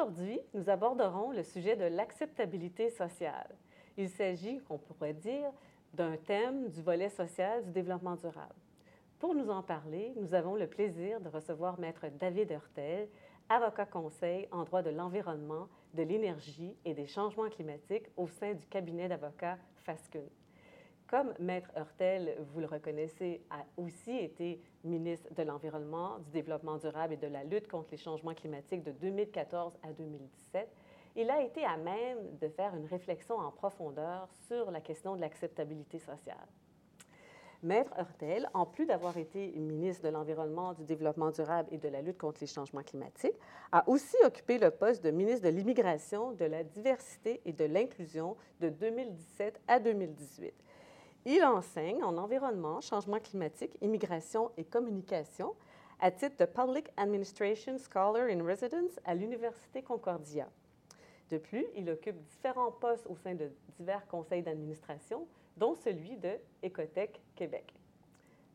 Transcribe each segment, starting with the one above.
Aujourd'hui, nous aborderons le sujet de l'acceptabilité sociale. Il s'agit, on pourrait dire, d'un thème du volet social du développement durable. Pour nous en parler, nous avons le plaisir de recevoir Maître David Hurtel, avocat conseil en droit de l'environnement, de l'énergie et des changements climatiques au sein du cabinet d'avocats Fascun. Comme Maître Hurtel, vous le reconnaissez, a aussi été ministre de l'Environnement, du Développement durable et de la lutte contre les changements climatiques de 2014 à 2017, il a été à même de faire une réflexion en profondeur sur la question de l'acceptabilité sociale. Maître Hurtel, en plus d'avoir été ministre de l'Environnement, du Développement durable et de la lutte contre les changements climatiques, a aussi occupé le poste de ministre de l'Immigration, de la diversité et de l'inclusion de 2017 à 2018. Il enseigne en environnement, changement climatique, immigration et communication à titre de Public Administration Scholar in Residence à l'Université Concordia. De plus, il occupe différents postes au sein de divers conseils d'administration, dont celui de Écotech Québec.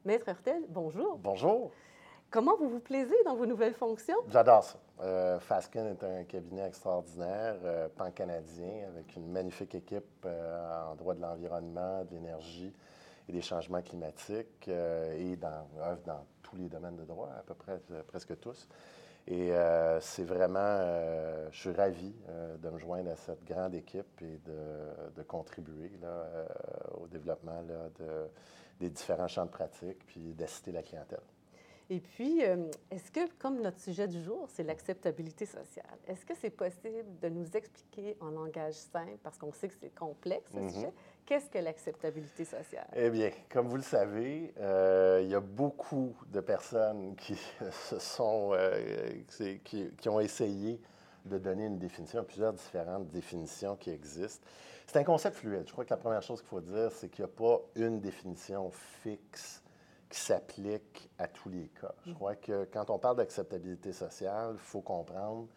Maître Hurtel, bonjour. Bonjour. Comment vous vous plaisez dans vos nouvelles fonctions? J'adore ça. Euh, Fasken est un cabinet extraordinaire, euh, pan-canadien, avec une magnifique équipe euh, en droit de l'environnement, de l'énergie et des changements climatiques et dans, dans tous les domaines de droit, à peu près presque tous. Et c'est vraiment, je suis ravi de me joindre à cette grande équipe et de, contribuer au développement des différents champs de pratique, puis d'assister la clientèle. Et puis, euh, est-ce que, comme notre sujet du jour, c'est l'acceptabilité sociale, est-ce que c'est possible de nous expliquer en langage simple, parce qu'on sait que c'est complexe, ce mhm. sujet, qu'est-ce que l'acceptabilité sociale? Eh bien, comme vous le savez, euh, il y a beaucoup de personnes qui, se sont, euh, qui, qui, ont essayé de donner une définition, plusieurs différentes définitions qui existent. C'est un concept fluide. Je crois que la première chose qu'il faut dire, c'est qu'il n'y a pas une définition fixe qui s'applique à tous les cas. Je crois que quand on parle d'acceptabilité sociale, il faut comprendre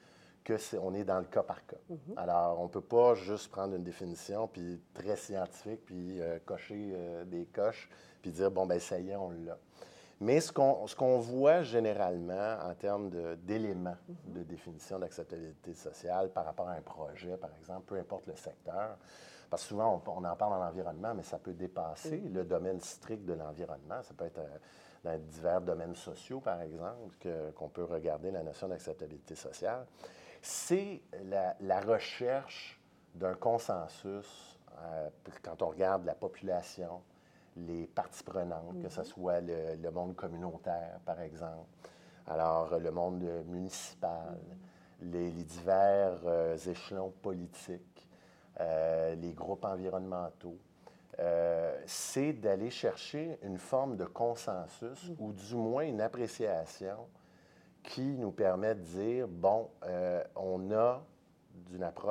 que est, on est dans le cas par cas. Mhm. Alors, on ne peut pas juste prendre une définition puis très scientifique puis euh, cocher euh, des coches puis dire bon ben ça y est, on l'a. Mais ce qu'on voit généralement en termes d'éléments de, mhm. de, définition d'acceptabilité sociale par rapport à un projet, par exemple, peu importe le secteur, parce que souvent, on, en parle dans l'environnement, mais ça peut dépasser le domaine strict de l'environnement. Ça peut être euh, dans divers domaines sociaux, par exemple, qu'on peut regarder la notion d'acceptabilité sociale. C'est la, recherche d'un consensus euh, quand on regarde la population, les parties prenantes, que ce mhm. soit le, monde communautaire, par exemple, alors le monde municipal, mhm. les, divers euh, échelons politiques, euh, les groupes environnementaux, euh, c'est d'aller chercher une forme de consensus mm. ou du moins une appréciation qui nous permet de dire, bon, euh, on a,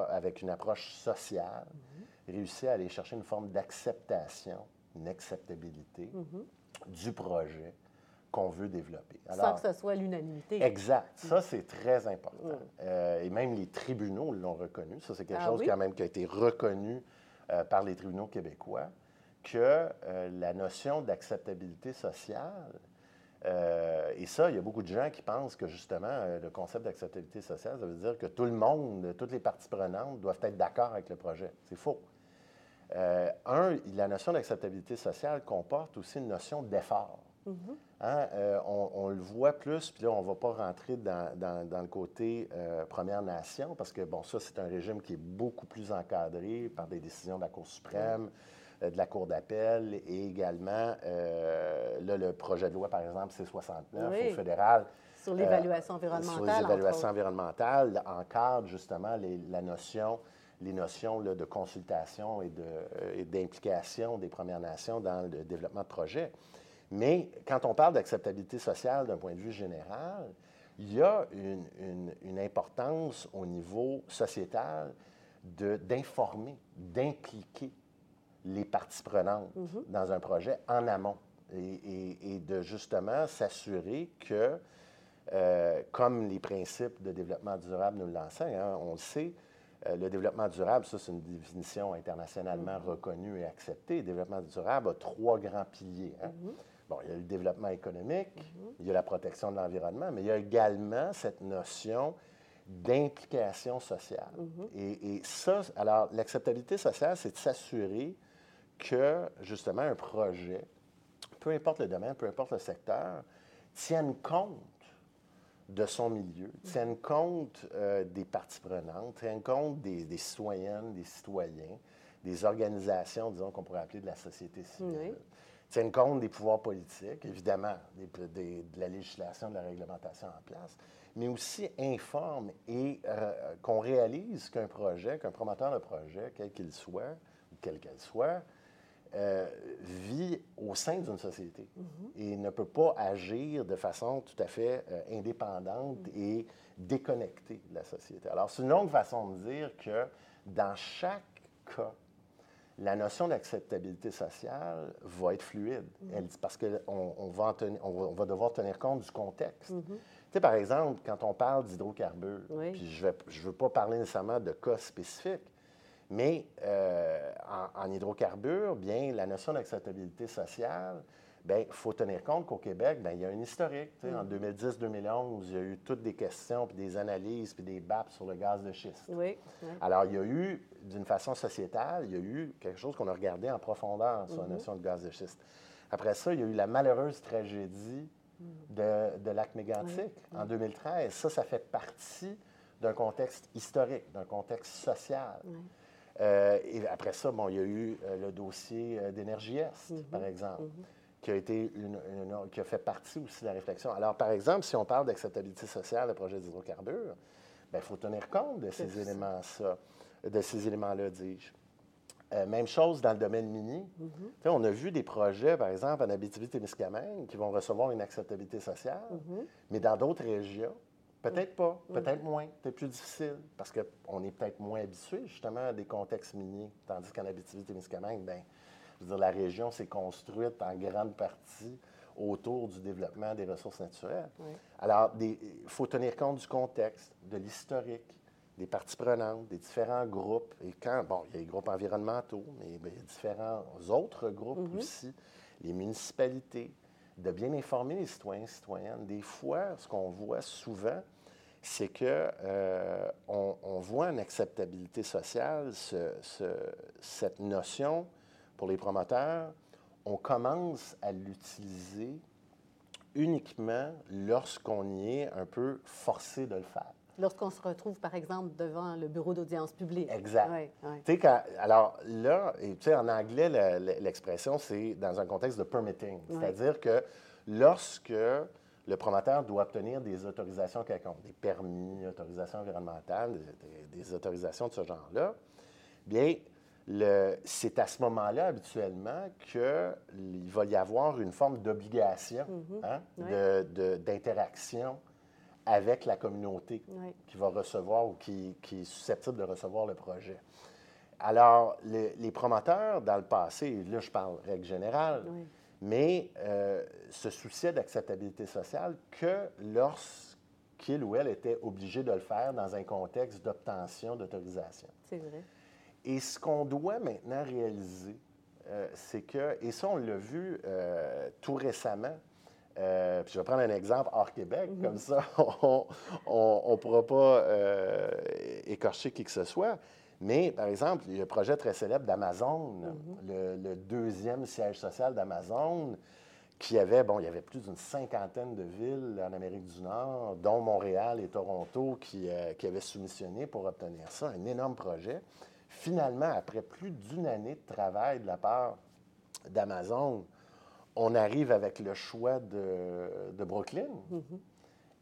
avec une approche sociale, mm-hmm. réussi à aller chercher une forme d'acceptation, une acceptabilité mm-hmm. du projet qu'on veut développer. Sans que ce soit l'unanimité. Exact. Ça, c'est très important. Euh, et même les tribunaux l'ont reconnu. Ça, c'est quelque ah chose quand même qui a été reconnu euh, par les tribunaux québécois, que euh, la notion d'acceptabilité sociale, et ça, il y a beaucoup de gens qui pensent que justement, le concept d'acceptabilité sociale, ça veut dire que tout le monde, toutes les parties prenantes doivent être d'accord avec le projet. C'est faux. un, la notion d'acceptabilité sociale comporte aussi une notion d'effort. Hein, euh, on, le voit plus, puis là, on ne va pas rentrer dans, le côté euh, Première Nation, parce que, bon, ça, c'est un régime qui est beaucoup plus encadré par des décisions de la Cour suprême, euh, de la Cour d'appel, et également, là, le projet de loi, par exemple, C-69 au fédéral. Sur l'évaluation environnementale. Sur les évaluations environnementales, encadre justement la notion les notions de consultation et d'implication des Premières Nations dans le développement de projets. Mais quand on parle d'acceptabilité sociale d'un point de vue général, il y a une, importance au niveau sociétal d'informer, d'impliquer les parties prenantes mm-hmm. dans un projet en amont et, de justement s'assurer que, euh, comme les principes de développement durable nous l'enseignent, hein, on le sait, euh, le développement durable, ça c'est une définition internationalement mm-hmm. reconnue et acceptée. Le développement durable a trois grands piliers. Hein. Mm-hmm. Bon, il y a le développement économique, mhm. il y a la protection de l'environnement, mais il y a également cette notion d'implication sociale. et, et ça, alors, l'acceptabilité sociale, c'est de s'assurer que, justement, un projet, peu importe le domaine, peu importe le secteur, tienne compte de son milieu, tienne compte euh, des parties prenantes, tienne compte des, citoyennes, des citoyens, des organisations, disons, qu'on pourrait appeler de la société civile, tienne compte des pouvoirs politiques, évidemment, de la législation, de la réglementation en place, mais aussi informe et euh, qu'on réalise qu'un projet, qu'un promoteur de projet, quel qu'il soit, ou quelle qu'elle soit, euh, vit au sein d'une société mm-hmm. et ne peut pas agir de façon tout à fait euh, indépendante mm. et déconnectée de la société. Alors, c'est une longue façon de dire que dans chaque cas, la notion d'acceptabilité sociale va être fluide, mm-hmm. parce qu'on on va, on va, devoir tenir compte du contexte. Mm-hmm. Tu sais, par exemple, quand on parle d'hydrocarbures, puis je ne veux pas parler nécessairement de cas spécifiques, mais euh, en, hydrocarbures, bien, la notion d'acceptabilité sociale, bien, il faut tenir compte qu'au Québec, bien, il y a un historique. En 2010-2011, mm. il y a eu toutes des questions, puis des analyses, puis des BAP sur le gaz de schiste. Oui, Alors, il y a eu, d'une façon sociétale, il y a eu quelque chose qu'on a regardé en profondeur sur la mm-hmm. notion de gaz de schiste. Après ça, il y a eu la malheureuse tragédie mm. de, de lac mégantic en 2013. Ça, ça fait partie d'un contexte historique, d'un contexte social. Euh, et après ça, bon, il y a eu euh, le dossier euh, d'Énergie Est, mhm. par exemple, mhm. Qui, a été une, qui a fait partie aussi de la réflexion. Alors, par exemple, si on parle d'acceptabilité sociale, le projet d'hydrocarbures, il faut tenir compte de ces éléments là de ces éléments-là, dis-je. même chose dans le domaine mini. Mhm. On a vu des projets, par exemple, en Abitibi-Témiscamingue, qui vont recevoir une acceptabilité sociale, mais dans d'autres régions, Peut-être pas, peut-être moins, peut-être plus difficile, parce qu'on est peut-être moins habitué justement à des contextes miniers, tandis qu'en Abitibi-Témiscamingue, bien, je veux dire, la région s'est construite en grande partie autour du développement des ressources naturelles. Alors, il faut tenir compte du contexte, de l'historique, des parties prenantes, des différents groupes. Et quand, bon, il y a les groupes environnementaux, mais il y a différents autres groupes mm-hmm. aussi, les municipalités, de bien informer les citoyens et citoyennes. Des fois, ce qu'on voit souvent, c'est qu'on euh, on voit une acceptabilité sociale, cette notion pour les promoteurs, on commence à l'utiliser uniquement lorsqu'on y est un peu forcé de le faire. Lorsqu'on se retrouve, par exemple, devant le bureau d'audience publique. Exact. alors là, en anglais, l'expression, c'est dans un contexte de permitting. C'est-à-dire que lorsque le promoteur doit obtenir des autorisations quelconques, des permis, autorisations environnementales, des, autorisations de ce genre-là, bien, c'est à ce moment-là, habituellement, qu'il va y avoir une forme d'obligation mm-hmm. hein, d'interaction avec la communauté qui va recevoir ou qui, est susceptible de recevoir le projet. Alors, les, promoteurs, dans le passé, là je parle règle générale, mais euh, se souciaient d'acceptabilité sociale que lorsqu'il ou elle était obligé de le faire dans un contexte d'obtention d'autorisation. C'est vrai. Et ce qu'on doit maintenant réaliser, euh, c'est que, et ça on l'a vu euh, tout récemment, euh, je vais prendre un exemple hors Québec, mhm. comme ça, on ne pourra pas écorcher qui que ce soit. Mais, par exemple, il y a un projet très célèbre d'Amazon, mhm. le, deuxième siège social d'Amazon, qui avait, bon, il y avait plus d'une cinquantaine de villes en Amérique du Nord, dont Montréal et Toronto, qui, qui avaient soumissionné pour obtenir ça, un énorme projet. Finalement, après plus d'une année de travail de la part d'Amazon, on arrive avec le choix de, Brooklyn. Mm-hmm.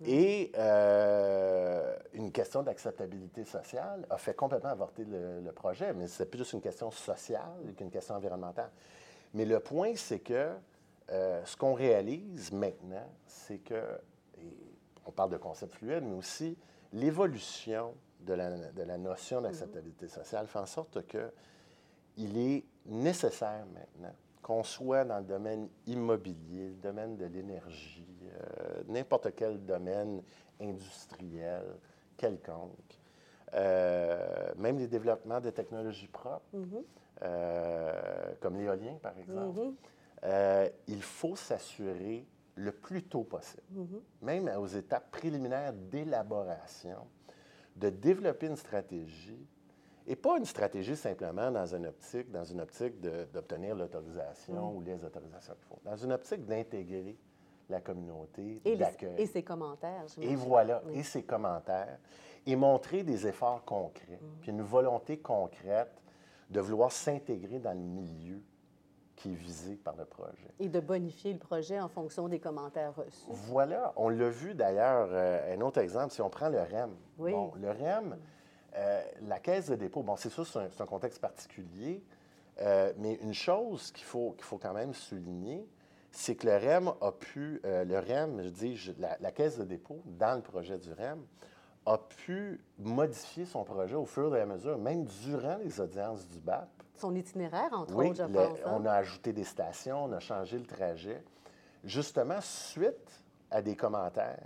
Et euh, une question d'acceptabilité sociale a fait complètement avorter le, projet, mais c'est plus juste une question sociale qu'une question environnementale. Mais le point, c'est que euh, ce qu'on réalise maintenant, c'est que, on parle de concept fluide, mais aussi l'évolution de la, de la, notion d'acceptabilité sociale fait en sorte que il est nécessaire maintenant qu'on soit dans le domaine immobilier, le domaine de l'énergie, euh, n'importe quel domaine industriel quelconque, euh, même les développements de technologies propres, mm-hmm. euh, comme l'éolien par exemple, mm-hmm. il faut s'assurer le plus tôt possible, mm-hmm. même aux étapes préliminaires d'élaboration, de développer une stratégie, et pas une stratégie simplement dans une optique, dans une optique d'obtenir l'autorisation Mm. ou les autorisations qu'il faut, dans une optique d'intégrer la communauté, d'accueil. et ses commentaires. Et voilà, Oui. et ses commentaires, et montrer des efforts concrets, Mm. puis une volonté concrète de vouloir s'intégrer dans le milieu qui est visé par le projet. Et de bonifier le projet en fonction des commentaires reçus. Voilà, on l'a vu d'ailleurs, euh, un autre exemple, si on prend le REM. Oui. Bon, le REM, euh, la caisse de dépôt, bon, c'est sûr, c'est un, contexte particulier, euh, mais une chose qu'il faut, qu'il faut quand même souligner, c'est que le REM a pu, le REM, je dis, je- la, la caisse de dépôt, dans le projet du REM, a pu modifier son projet au fur et à mesure, même durant les audiences du BAP. Son itinéraire, entre Oui, autres, je le- pense. hein? on a ajouté des stations, on a changé le trajet, justement suite à des commentaires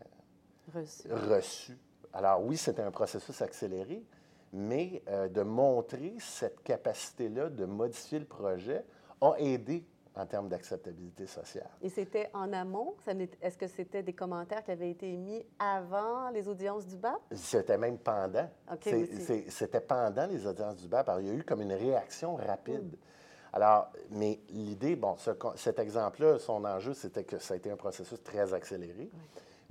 Reçus. reçus. Alors oui, c'était un processus accéléré, mais euh, de montrer cette capacité-là de modifier le projet a aidé en termes d'acceptabilité sociale. Et c'était en amont? Est-ce que c'était des commentaires qui avaient été émis avant les audiences du BAP? C'était même pendant. OK, C'est- aussi. c'est- C'était pendant les audiences du BAP. Alors, il y a eu comme une réaction rapide. Mm. Alors, mais l'idée, bon, ce cet exemple-là, son enjeu, c'était que ça a été un processus très accéléré.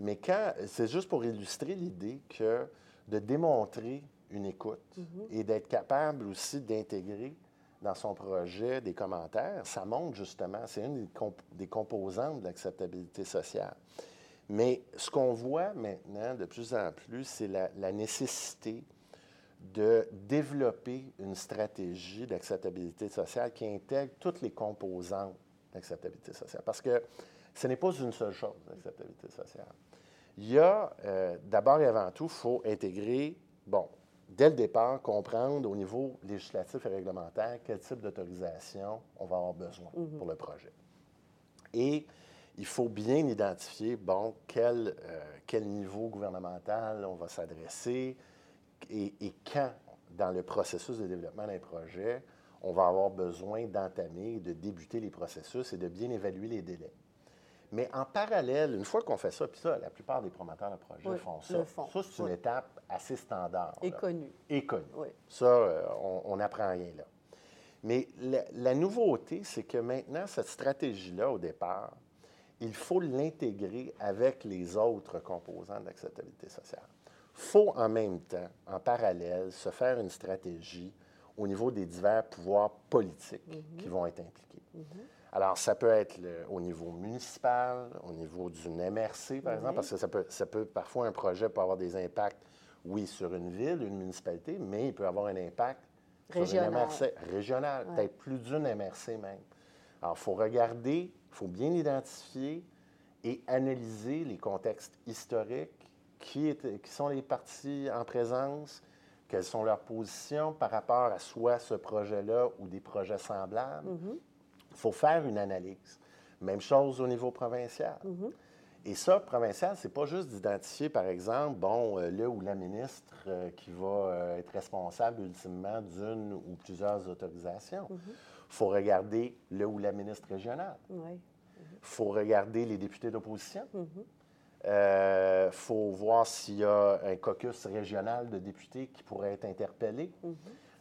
Mais quand, c'est juste pour illustrer l'idée que de démontrer une écoute Mm-hmm. et d'être capable aussi d'intégrer dans son projet des commentaires, ça montre justement, c'est une des, comp- des composantes de l'acceptabilité sociale. Mais ce qu'on voit maintenant de plus en plus, c'est la, la nécessité de développer une stratégie d'acceptabilité sociale qui intègre toutes les composantes d'acceptabilité sociale. Parce que ce n'est pas une seule chose, l'acceptabilité sociale. Il y a, euh, d'abord et avant tout, il faut intégrer, bon, dès le départ, comprendre au niveau législatif et réglementaire quel type d'autorisation on va avoir besoin pour le projet. Et il faut bien identifier, bon, quel, euh, quel niveau gouvernemental on va s'adresser et, et quand, dans le processus de développement d'un projet, on va avoir besoin d'entamer de débuter les processus et de bien évaluer les délais. Mais en parallèle, une fois qu'on fait ça, puis ça, la plupart des promoteurs de projets Oui, font ça. font, Ça, c'est une oui. étape assez standard. Et là connu. et connu. Oui. Ça, euh, on n'apprend rien là. Mais la, la nouveauté, c'est que maintenant, cette stratégie-là, au départ, il faut l'intégrer avec les autres composants de l'acceptabilité sociale. Il faut en même temps, en parallèle, se faire une stratégie au niveau des divers pouvoirs politiques qui vont être impliqués. Alors, ça peut être le- au niveau municipal, au niveau d'une MRC, par exemple, parce que ça peut, ça peut, parfois, un projet peut avoir des impacts, oui, sur une ville, une municipalité, mais il peut avoir un impact sur Régional. une MRC régionale, Ouais. peut-être plus d'une MRC même. Alors, il faut regarder, il faut bien identifier et analyser les contextes historiques, qui, sont les partis en présence, quelles sont leurs positions par rapport à soit ce projet-là ou des projets semblables. Il faut faire une analyse. Même chose au niveau provincial. Et ça, provincial, c'est pas juste d'identifier, par exemple, bon, euh, le ou la ministre euh, qui va euh, être responsable ultimement d'une ou plusieurs autorisations. Il faut regarder le ou la ministre régionale. Oui. Il faut regarder les députés d'opposition. Il faut voir s'il y a un caucus régional de députés qui pourrait être interpellé.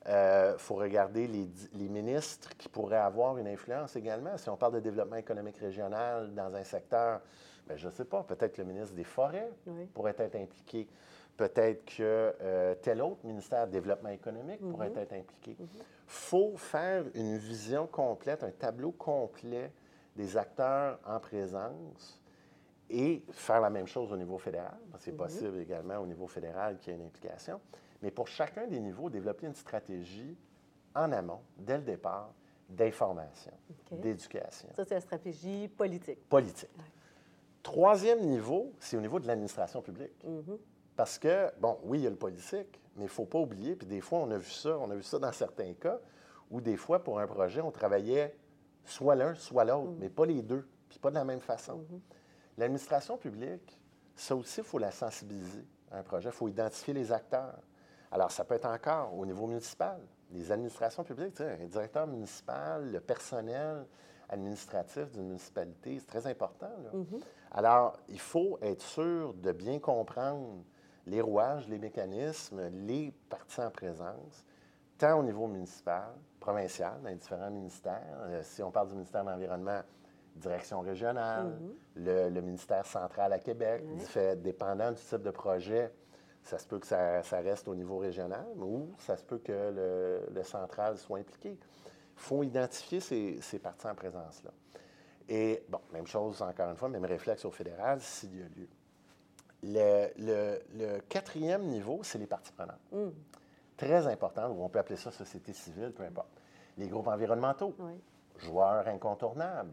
Il faut regarder les, ministres qui pourraient avoir une influence également. Si on parle de développement économique régional dans un secteur, ben, je ne sais pas, peut-être que le ministre des Forêts Oui. pourrait être impliqué. Peut-être que euh, tel autre ministère, développement économique, pourrait être impliqué. Il faut faire une vision complète, un tableau complet des acteurs en présence et faire la même chose au niveau fédéral, parce que c'est possible également au niveau fédéral qu'il y ait une implication. Mais pour chacun des niveaux, développer une stratégie en amont, dès le départ, d'information, d'éducation, Ça, c'est la stratégie politique. politique. Troisième niveau, c'est au niveau de l'administration publique. Mhm. Parce que, bon, oui, il y a le politique, mais il ne faut pas oublier, puis des fois, on a vu ça, on a vu ça dans certains cas, où des fois, pour un projet, on travaillait soit l'un, soit l'autre, mais pas les deux, puis pas de la même façon. L'administration publique, ça aussi, il faut la sensibiliser à un projet, il faut identifier les acteurs. Alors, ça peut être encore au niveau municipal. Les administrations publiques, tu sais, un directeur municipal, le personnel administratif d'une municipalité, c'est très important. là. Alors, il faut être sûr de bien comprendre les rouages, les mécanismes, les parties en présence, tant au niveau municipal, provincial, dans les différents ministères. Euh, si on parle du ministère de l'Environnement, direction régionale, Mhm. le, le ministère central à Québec, dépendant du type de projet, ça se peut que ça, ça reste au niveau régional ou ça se peut que le, le central soit impliqué. Il faut identifier ces, ces parties en présence-là. Et, bon, même chose, encore une fois, même réflexe au fédéral, s'il y a lieu. Le, le- le quatrième niveau, c'est les parties prenantes. Mm. Très important, ou on peut appeler ça société civile, peu importe. Les groupes environnementaux, Oui. joueurs incontournables.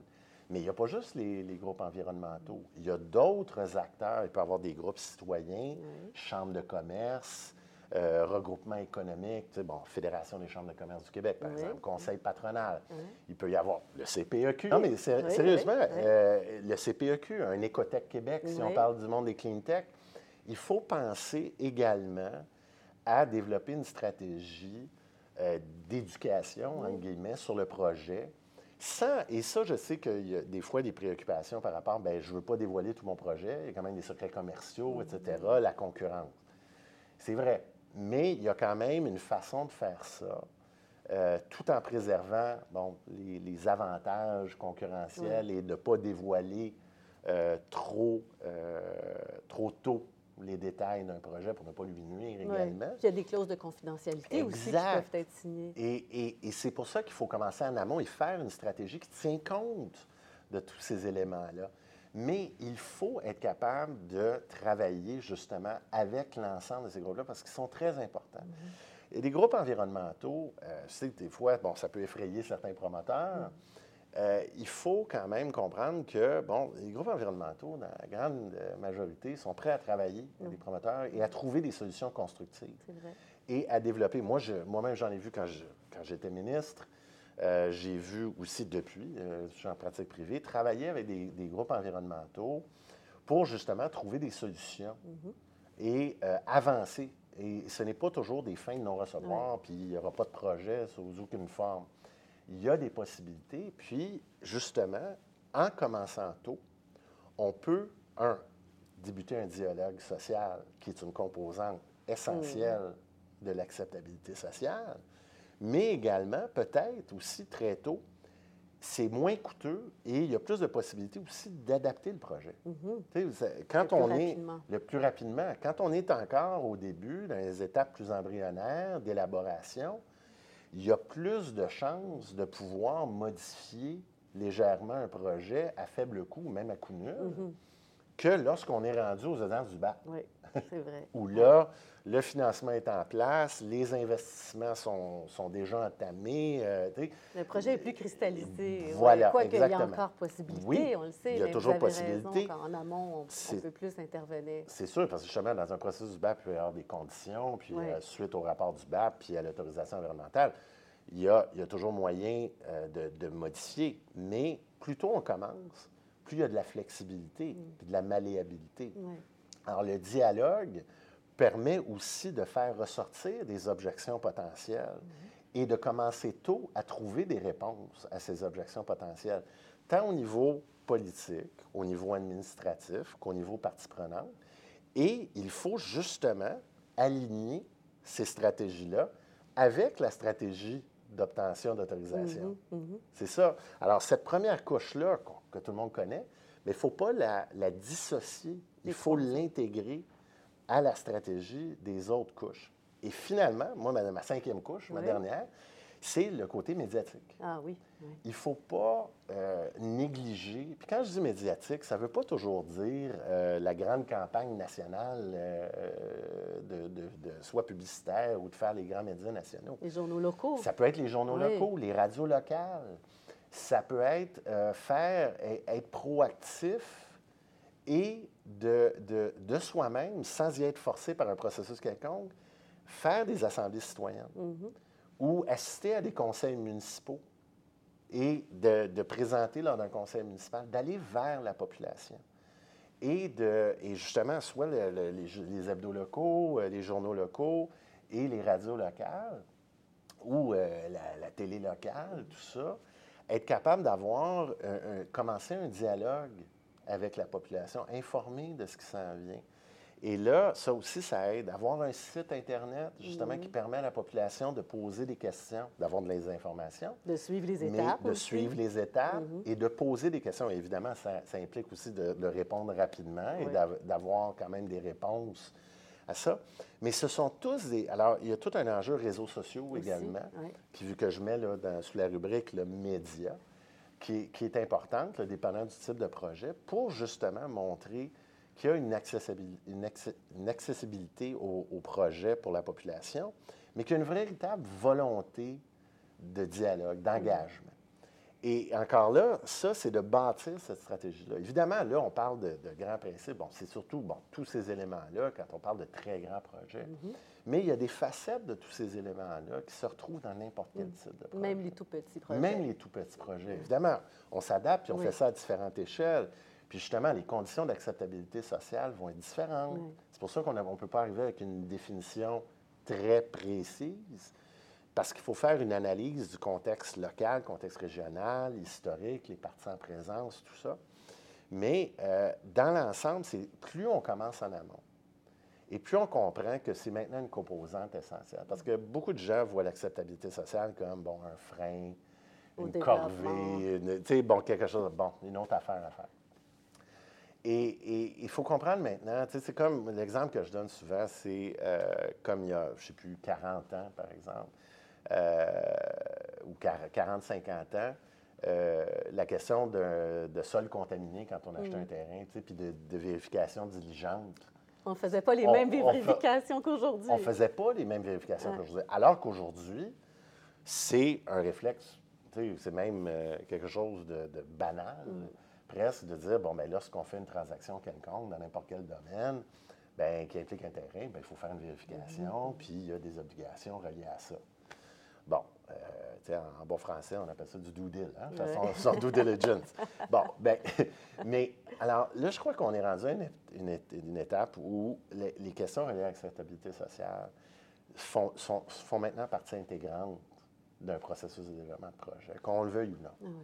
Mais il n'y a pas juste les, les groupes environnementaux. Il y a d'autres acteurs. Il peut y avoir des groupes citoyens, Oui. chambres de commerce, euh, regroupements économiques, tu sais, bon, Fédération des chambres de commerce du Québec, par Oui. exemple, conseil patronal. Oui. Il peut y avoir le CPEQ. Non, mais sérieusement, euh, le CPEQ, un Écotech Québec, si on parle du monde des clean tech, il faut penser également à développer une stratégie euh, d'éducation, entre guillemets, sur le projet. Sans, et ça, je sais qu'il y a des fois des préoccupations par rapport, ben je ne veux pas dévoiler tout mon projet, il y a quand même des secrets commerciaux, etc., la concurrence. C'est vrai, mais il y a quand même une façon de faire ça, euh, tout en préservant bon, les, les avantages concurrentiels et de ne pas dévoiler euh, trop, euh, trop tôt les détails d'un projet pour ne pas lui nuire Oui. également. Puis il y a des clauses de confidentialité aussi qui peuvent être signées. Et, et- et c'est pour ça qu'il faut commencer en amont et faire une stratégie qui tient compte de tous ces éléments-là. Mais il faut être capable de travailler justement avec l'ensemble de ces groupes-là parce qu'ils sont très importants. Et les groupes environnementaux, euh, je sais que des fois, bon, ça peut effrayer certains promoteurs. Euh, il faut quand même comprendre que, bon, les groupes environnementaux, dans la grande euh, majorité, sont prêts à travailler avec les promoteurs et à trouver des solutions constructives C'est vrai. et à développer. Moi, je- moi-même, j'en ai vu quand je- quand j'étais ministre. Euh, j'ai vu aussi depuis, euh, je suis en pratique privée, travailler avec des, des groupes environnementaux pour justement trouver des solutions et euh, avancer. Et ce n'est pas toujours des fins de non-recevoir, puis il n'y aura pas de projet sous aucune forme. Il y a des possibilités, puis justement, en commençant tôt, on peut, un, débuter un dialogue social qui est une composante essentielle de l'acceptabilité sociale, mais également, peut-être aussi très tôt, c'est moins coûteux et il y a plus de possibilités aussi d'adapter le projet. Mhm. Ça- Quand Le plus on est rapidement. le plus rapidement, quand on est encore au début, dans les étapes plus embryonnaires d'élaboration, il y a plus de chances de pouvoir modifier légèrement un projet à faible coût, même à coût nul, Mhm. que lorsqu'on est rendu aux audiences du Oui, c'est vrai. où là, le financement est en place, les investissements sont, sont déjà entamés. euh, Le projet est plus cristallisé. Voilà, ouais. Quoi qu'il y a exactement. encore possibilité, Oui, on le sait. il y a toujours possibilité. Raison, qu'en amont, on, peut plus intervenir. C'est sûr, parce que justement, dans un processus du BAP, il peut y avoir des conditions, puis Oui. euh, suite au rapport du BAP, puis à l'autorisation environnementale, il y a, il y a toujours moyen euh, de, de modifier. Mais plus tôt on commence, plus il y a de la flexibilité, puis de la malléabilité. Oui. Alors, le dialogue permet aussi de faire ressortir des objections potentielles et de commencer tôt à trouver des réponses à ces objections potentielles, tant au niveau politique, au niveau administratif qu'au niveau partie prenante. Et il faut justement aligner ces stratégies-là avec la stratégie d'obtention d'autorisation. Mhm, mhm. C'est ça. Alors, cette première couche-là, que tout le monde connaît, mais il ne faut pas la, la dissocier. Il faut l'intégrer à la stratégie des autres couches. Et finalement, moi, ma, ma cinquième couche, ma dernière, c'est le côté médiatique. Ah oui. oui. Il ne faut pas euh, négliger. Puis quand je dis médiatique, ça ne veut pas toujours dire euh, la grande campagne nationale, euh, de, de- de- soit publicitaire ou de faire les grands médias nationaux. Les journaux locaux. Ça peut être les journaux Oui. locaux, les radios locales. Ça peut être faire, être proactif et de, de, de soi-même, sans y être forcé par un processus quelconque, faire des assemblées citoyennes Mhm. ou assister à des conseils municipaux et de, de présenter lors d'un conseil municipal, d'aller vers la population. Et, de, et justement, soit le- le- les, les hebdos locaux, euh, les journaux locaux et les radios locales, ou euh, la, la télé locale, tout ça, être capable d'avoir, commencer un dialogue avec la population, informer de ce qui s'en vient. Et là, ça aussi, ça aide. Avoir un site Internet, justement, qui permet à la population de poser des questions, d'avoir de les informations. De suivre les mais étapes. de aussi. suivre les étapes et de poser des questions. Et évidemment, ça, ça implique aussi de, de répondre rapidement et Oui. d'avoir quand même des réponses à ça. Mais ce sont tous des... Alors, il y a tout un enjeu réseaux sociaux Aussi, également. oui. Puis vu que je mets là, dans- sous la rubrique le média, qui est, importante, là, dépendant du type de projet, pour justement montrer qu'il y a une, accessibil- une accessibilité au, projet pour la population, mais qu'il y a une véritable volonté de dialogue, d'engagement. Et encore là, ça, c'est de bâtir cette stratégie-là. Évidemment, là, on parle de, grands principes. Bon, c'est surtout, bon, tous ces éléments-là quand on parle de très grands projets. Mais il y a des facettes de tous ces éléments-là qui se retrouvent dans n'importe quel type de projet. Même les tout petits projets. Même les tout petits projets. Évidemment, on s'adapte puis on Oui. fait ça à différentes échelles. Puis justement, les conditions d'acceptabilité sociale vont être différentes. Oui. C'est pour ça qu'on ne peut pas arriver avec une définition très précise, parce qu'il faut faire une analyse du contexte local, contexte régional, historique, les parties en présence, tout ça. Mais euh, dans l'ensemble, c'est plus on commence en amont, et plus on comprend que c'est maintenant une composante essentielle. Parce que beaucoup de gens voient l'acceptabilité sociale comme, bon, un frein, Au une corvée, tu sais, bon, quelque chose, bon, une autre affaire à faire. Et, il faut comprendre maintenant, c'est comme l'exemple que je donne souvent, c'est euh, comme il y a, je ne sais plus, 40 ans, par exemple, euh, ou 40-50 ans, euh, la question d'un- de sol contaminé quand on achetait un terrain, puis de, de vérification diligente. On ne faisait pas les On- mêmes vérifications qu'aujourd'hui. On ne faisait pas les mêmes vérifications Ouais. qu'aujourd'hui. Alors qu'aujourd'hui, c'est un réflexe, c'est même euh, quelque chose de, de banal, Mm. presque, de dire, bon, bien, lorsqu'on fait une transaction quelconque dans n'importe quel domaine, ben, qui implique un terrain, ben, il faut faire une vérification, Mm-hmm. puis il y a des obligations reliées à ça. Bon, en, bon français, on appelle ça du due deal, hein, Ouais. son, son due diligence. Bon, ben, mais alors là, je crois qu'on est rendu à une, une- une étape où les, les questions reliées à l'acceptabilité sociale font, sont- font maintenant partie intégrante d'un processus de développement de projet, qu'on le veuille ou non. Ah oui.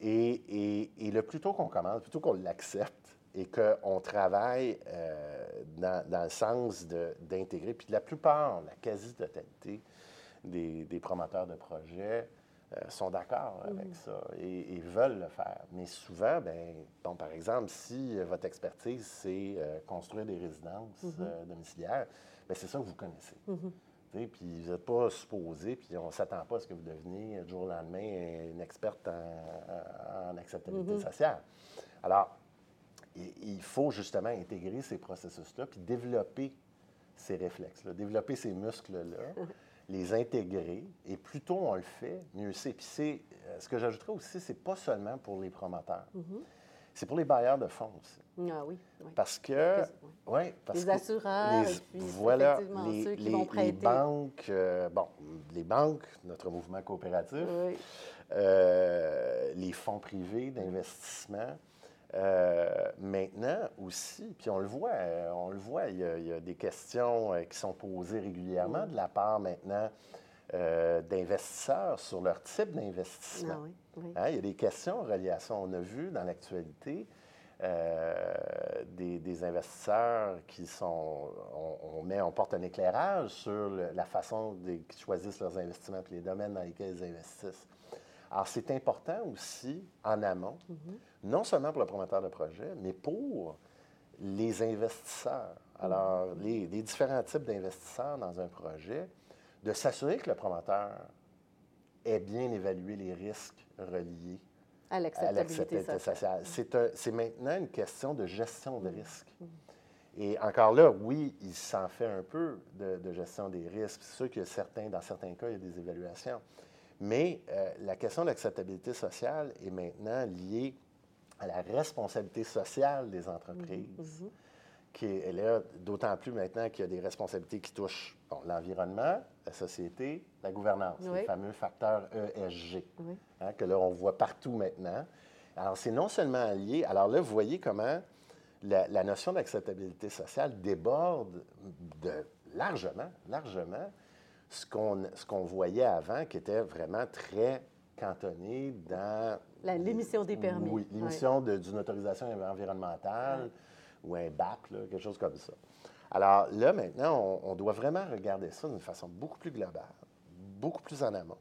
Et, et- et le plus tôt qu'on commence, plutôt qu'on l'accepte et qu'on travaille euh, dans, dans le sens d'intégrer, puis la plupart, la quasi-totalité des, des promoteurs de projets euh, sont d'accord avec ça et, et veulent le faire. Mais souvent, ben, par exemple, si euh, votre expertise, c'est euh, construire des résidences euh, domiciliaires, ben, c'est ça que vous connaissez. Sais, Puis vous n'êtes pas supposé, puis on ne s'attend pas à ce que vous deveniez du jour au lendemain une experte en, en acceptabilité sociale. Alors, il, il faut justement intégrer ces processus-là, puis développer ces réflexes-là, développer ces muscles-là, les intégrer, et plus tôt on le fait, mieux c'est. Puis c'est, euh, ce que j'ajouterais aussi, c'est pas seulement pour les promoteurs, c'est pour les bailleurs de fonds aussi. Ah oui, oui. Parce que, ouais, parce Les que assureurs, les- et puis voilà, les, ceux qui les- vont les prêter. banques, euh, bon, les banques, notre mouvement coopératif, Oui. euh, les fonds privés d'investissement. Euh, maintenant aussi, puis on le voit, euh, on le voit, il y a, il y a des questions euh, qui sont posées régulièrement de la part maintenant euh, d'investisseurs sur leur type d'investissement. Ah oui, oui. Hein, il y a des questions reliées à ça. On a vu dans l'actualité euh, des, des investisseurs qui sont. On, on met, on porte un éclairage sur le- la façon qu'ils choisissent leurs investissements et les domaines dans lesquels ils investissent. Alors, c'est important aussi en amont, non seulement pour le promoteur de projet, mais pour les investisseurs. Alors, les, les différents types d'investisseurs dans un projet, de s'assurer que le promoteur ait bien évalué les risques reliés À l'acceptabilité sociale. sociale. C'est un- maintenant une question de gestion de risque. Et encore là, oui, il s'en fait un peu de, de gestion des risques. C'est sûr que certains, dans certains cas, il y a des évaluations. Mais euh, la question de l'acceptabilité sociale est maintenant liée à la responsabilité sociale des entreprises, qui est, elle est d'autant plus maintenant qu'il y a des responsabilités qui touchent bon, l'environnement, la société, la gouvernance, Oui. les fameux facteurs ESG Oui. hein, que là, on voit partout maintenant. Alors, c'est non seulement lié, alors là, vous voyez comment la, la notion d'acceptabilité sociale déborde de, largement, largement ce qu'on ce qu'on voyait avant, qui était vraiment très cantonné dans... L'émission des permis. Oui, l'émission d'une autorisation environnementale ou un BAC, là, quelque chose comme ça. Alors là, maintenant, on, doit vraiment regarder ça d'une façon beaucoup plus globale, beaucoup plus en amont,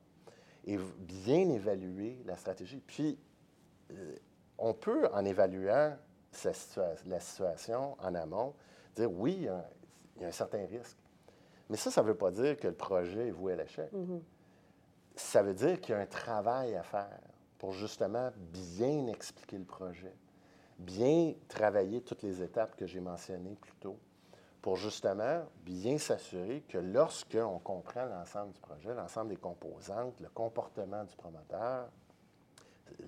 et bien évaluer la stratégie. Puis, euh, on peut, en évaluant la situation en amont, dire oui, il y, a un, certain risque. Mais ça, ça ne veut pas dire que le projet est voué à l'échec. Mm-hmm. Ça veut dire qu'il y a un travail à faire pour justement bien expliquer le projet, bien travailler toutes les étapes que j'ai mentionnées plus tôt, pour justement bien s'assurer que lorsqu'on comprend l'ensemble du projet, l'ensemble des composantes, le comportement du promoteur,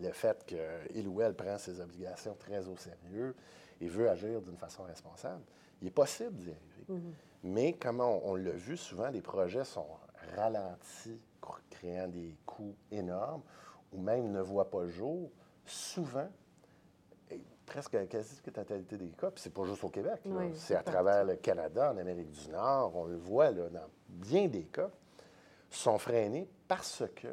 le fait qu'il ou elle prend ses obligations très au sérieux et veut agir d'une façon responsable, il est possible d'y arriver. Mm-hmm. Mais comme on, l'a vu, souvent, les projets sont ralentis, créant des coûts énormes, ou même ne voient pas le jour. Souvent, presque la quasi-totalité des cas, puis c'est pas juste au Québec, c'est à travers le Canada, en Amérique du Nord, on le voit là, dans bien des cas, sont freinés parce que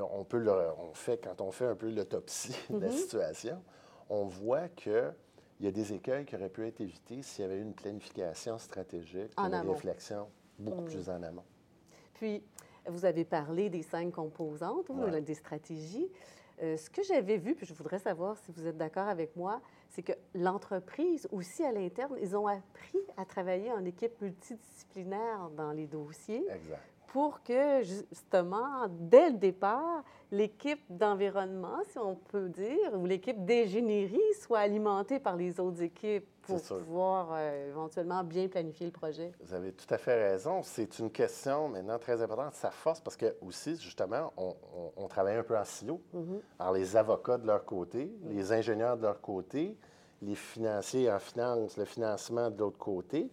on peut on fait, quand on fait un peu l'autopsie de la mm-hmm. situation, on voit qu'il y a des écueils qui auraient pu être évités s'il y avait eu une planification stratégique, une réflexion beaucoup mm. plus en amont. Puis, vous avez parlé des cinq composantes, des stratégies. Euh, ce que j'avais vu, puis je voudrais savoir si vous êtes d'accord avec moi, c'est que l'entreprise, aussi à l'interne, ils ont appris à travailler en équipe multidisciplinaire dans les dossiers. Exact pour que, justement, dès le départ, l'équipe d'environnement, si on peut dire, ou l'équipe d'ingénierie soit alimentée par les autres équipes pour pouvoir euh, éventuellement bien planifier le projet. Vous avez tout à fait raison. C'est une question maintenant très importante, sa force, parce que aussi, justement, on, travaille un peu en silo. Mm-hmm. Alors, les avocats de leur côté, les ingénieurs de leur côté, les financiers en finance, le financement de l'autre côté,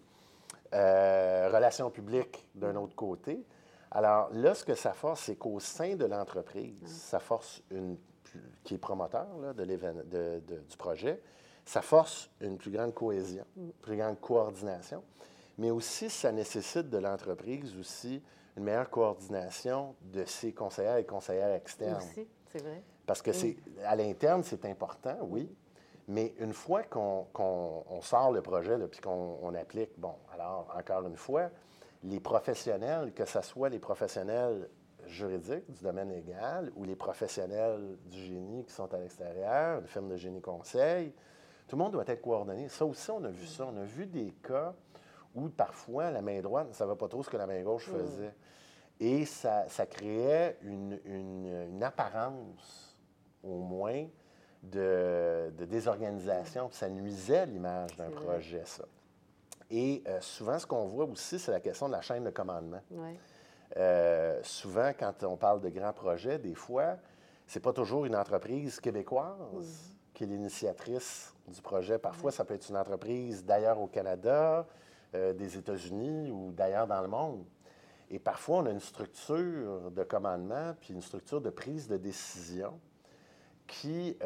euh, relations publiques d'un autre côté. Alors là, ce que ça force, c'est qu'au sein de l'entreprise, ça force une qui est promoteur de, du projet, ça force une plus grande cohésion, une mm. plus grande coordination, mais aussi ça nécessite de l'entreprise aussi une meilleure coordination de ses conseillers et conseillères externes. Aussi, c'est vrai. Parce que c'est à l'interne, c'est important, oui, mais une fois qu'on sort le projet, puis qu'on applique, bon, alors encore une fois, les professionnels, que ce soit les professionnels juridiques du domaine légal ou les professionnels du génie qui sont à l'extérieur, une firme de génie conseil, tout le monde doit être coordonné. Ça aussi, on a vu ça. On a vu des cas où parfois la main droite ne savait pas trop ce que la main gauche mm. faisait. Et ça, créait une, apparence, au moins, de, désorganisation. ça nuisait à l'image d'un projet, ça. Et euh, souvent, ce qu'on voit aussi, c'est la question de la chaîne de commandement. Euh, souvent, quand on parle de grands projets, des fois, c'est pas toujours une entreprise québécoise qui est l'initiatrice du projet. Parfois, ça peut être une entreprise d'ailleurs au Canada, euh, des États-Unis ou d'ailleurs dans le monde. Et parfois, on a une structure de commandement puis une structure de prise de décision qui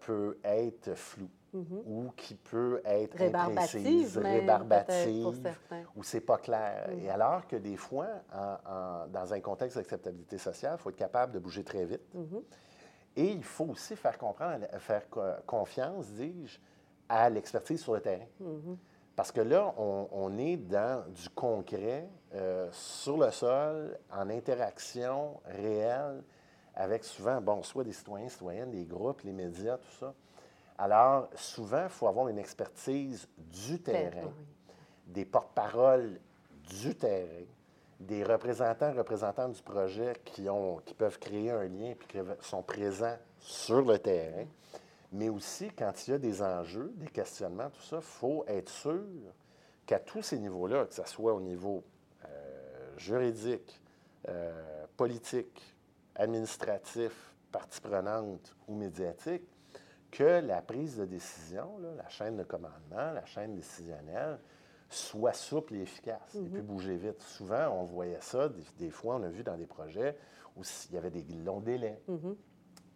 peut être floue. Mm-hmm. ou qui peut être rébarbative, rébarbative ou c'est pas clair. Mm. Et alors que des fois, dans un contexte d'acceptabilité sociale, il faut être capable de bouger très vite. Mm-hmm. Et il faut aussi faire comprendre, faire confiance, dis-je, à l'expertise sur le terrain. Parce que là, on, est dans du concret, euh, sur le sol, en interaction réelle avec souvent, bon, soit des citoyens, citoyennes, des groupes, les médias, tout ça. Alors, souvent, il faut avoir une expertise du terrain, des porte-paroles du terrain, des représentants, représentantes du projet qui, ont, qui peuvent créer un lien et qui sont présents sur le terrain. Mais aussi, quand il y a des enjeux, des questionnements, tout ça, il faut être sûr qu'à tous ces niveaux-là, que ce soit au niveau euh, juridique, euh, politique, administratif, partie prenante ou médiatique, que la prise de décision, la chaîne de commandement, la chaîne décisionnelle, soit souple et efficace et puis mhm. bouger vite. Souvent, on voyait ça, des, fois, on a vu dans des projets où il y avait des longs délais mhm.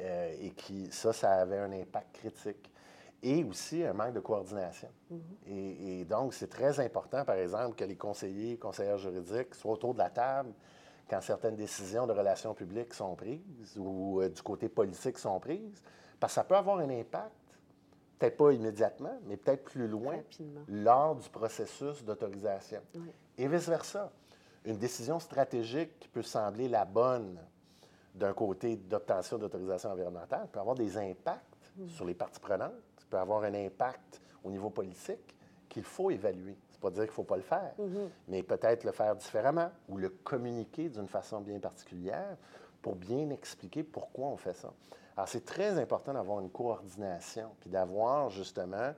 euh, et qui, ça, ça avait un impact critique. Et aussi un manque de coordination. Mhm. et, donc, c'est très important, par exemple, que les conseillers, conseillères juridiques soient autour de la table quand certaines décisions de relations publiques sont prises ou euh, du côté politique sont prises parce que ça peut avoir un impact peut-être pas immédiatement, mais peut-être plus loin, Rapidement. lors du processus d'autorisation. Oui. Et vice-versa. Une décision stratégique qui peut sembler la bonne d'un côté d'obtention d'autorisation environnementale peut avoir des impacts sur les parties prenantes, peut avoir un impact au niveau politique qu'il faut évaluer. C'est pas dire qu'il ne faut pas le faire, Mhm. mais peut-être le faire différemment ou le communiquer d'une façon bien particulière pour bien expliquer pourquoi on fait ça. Alors, c'est très important d'avoir une coordination, puis d'avoir justement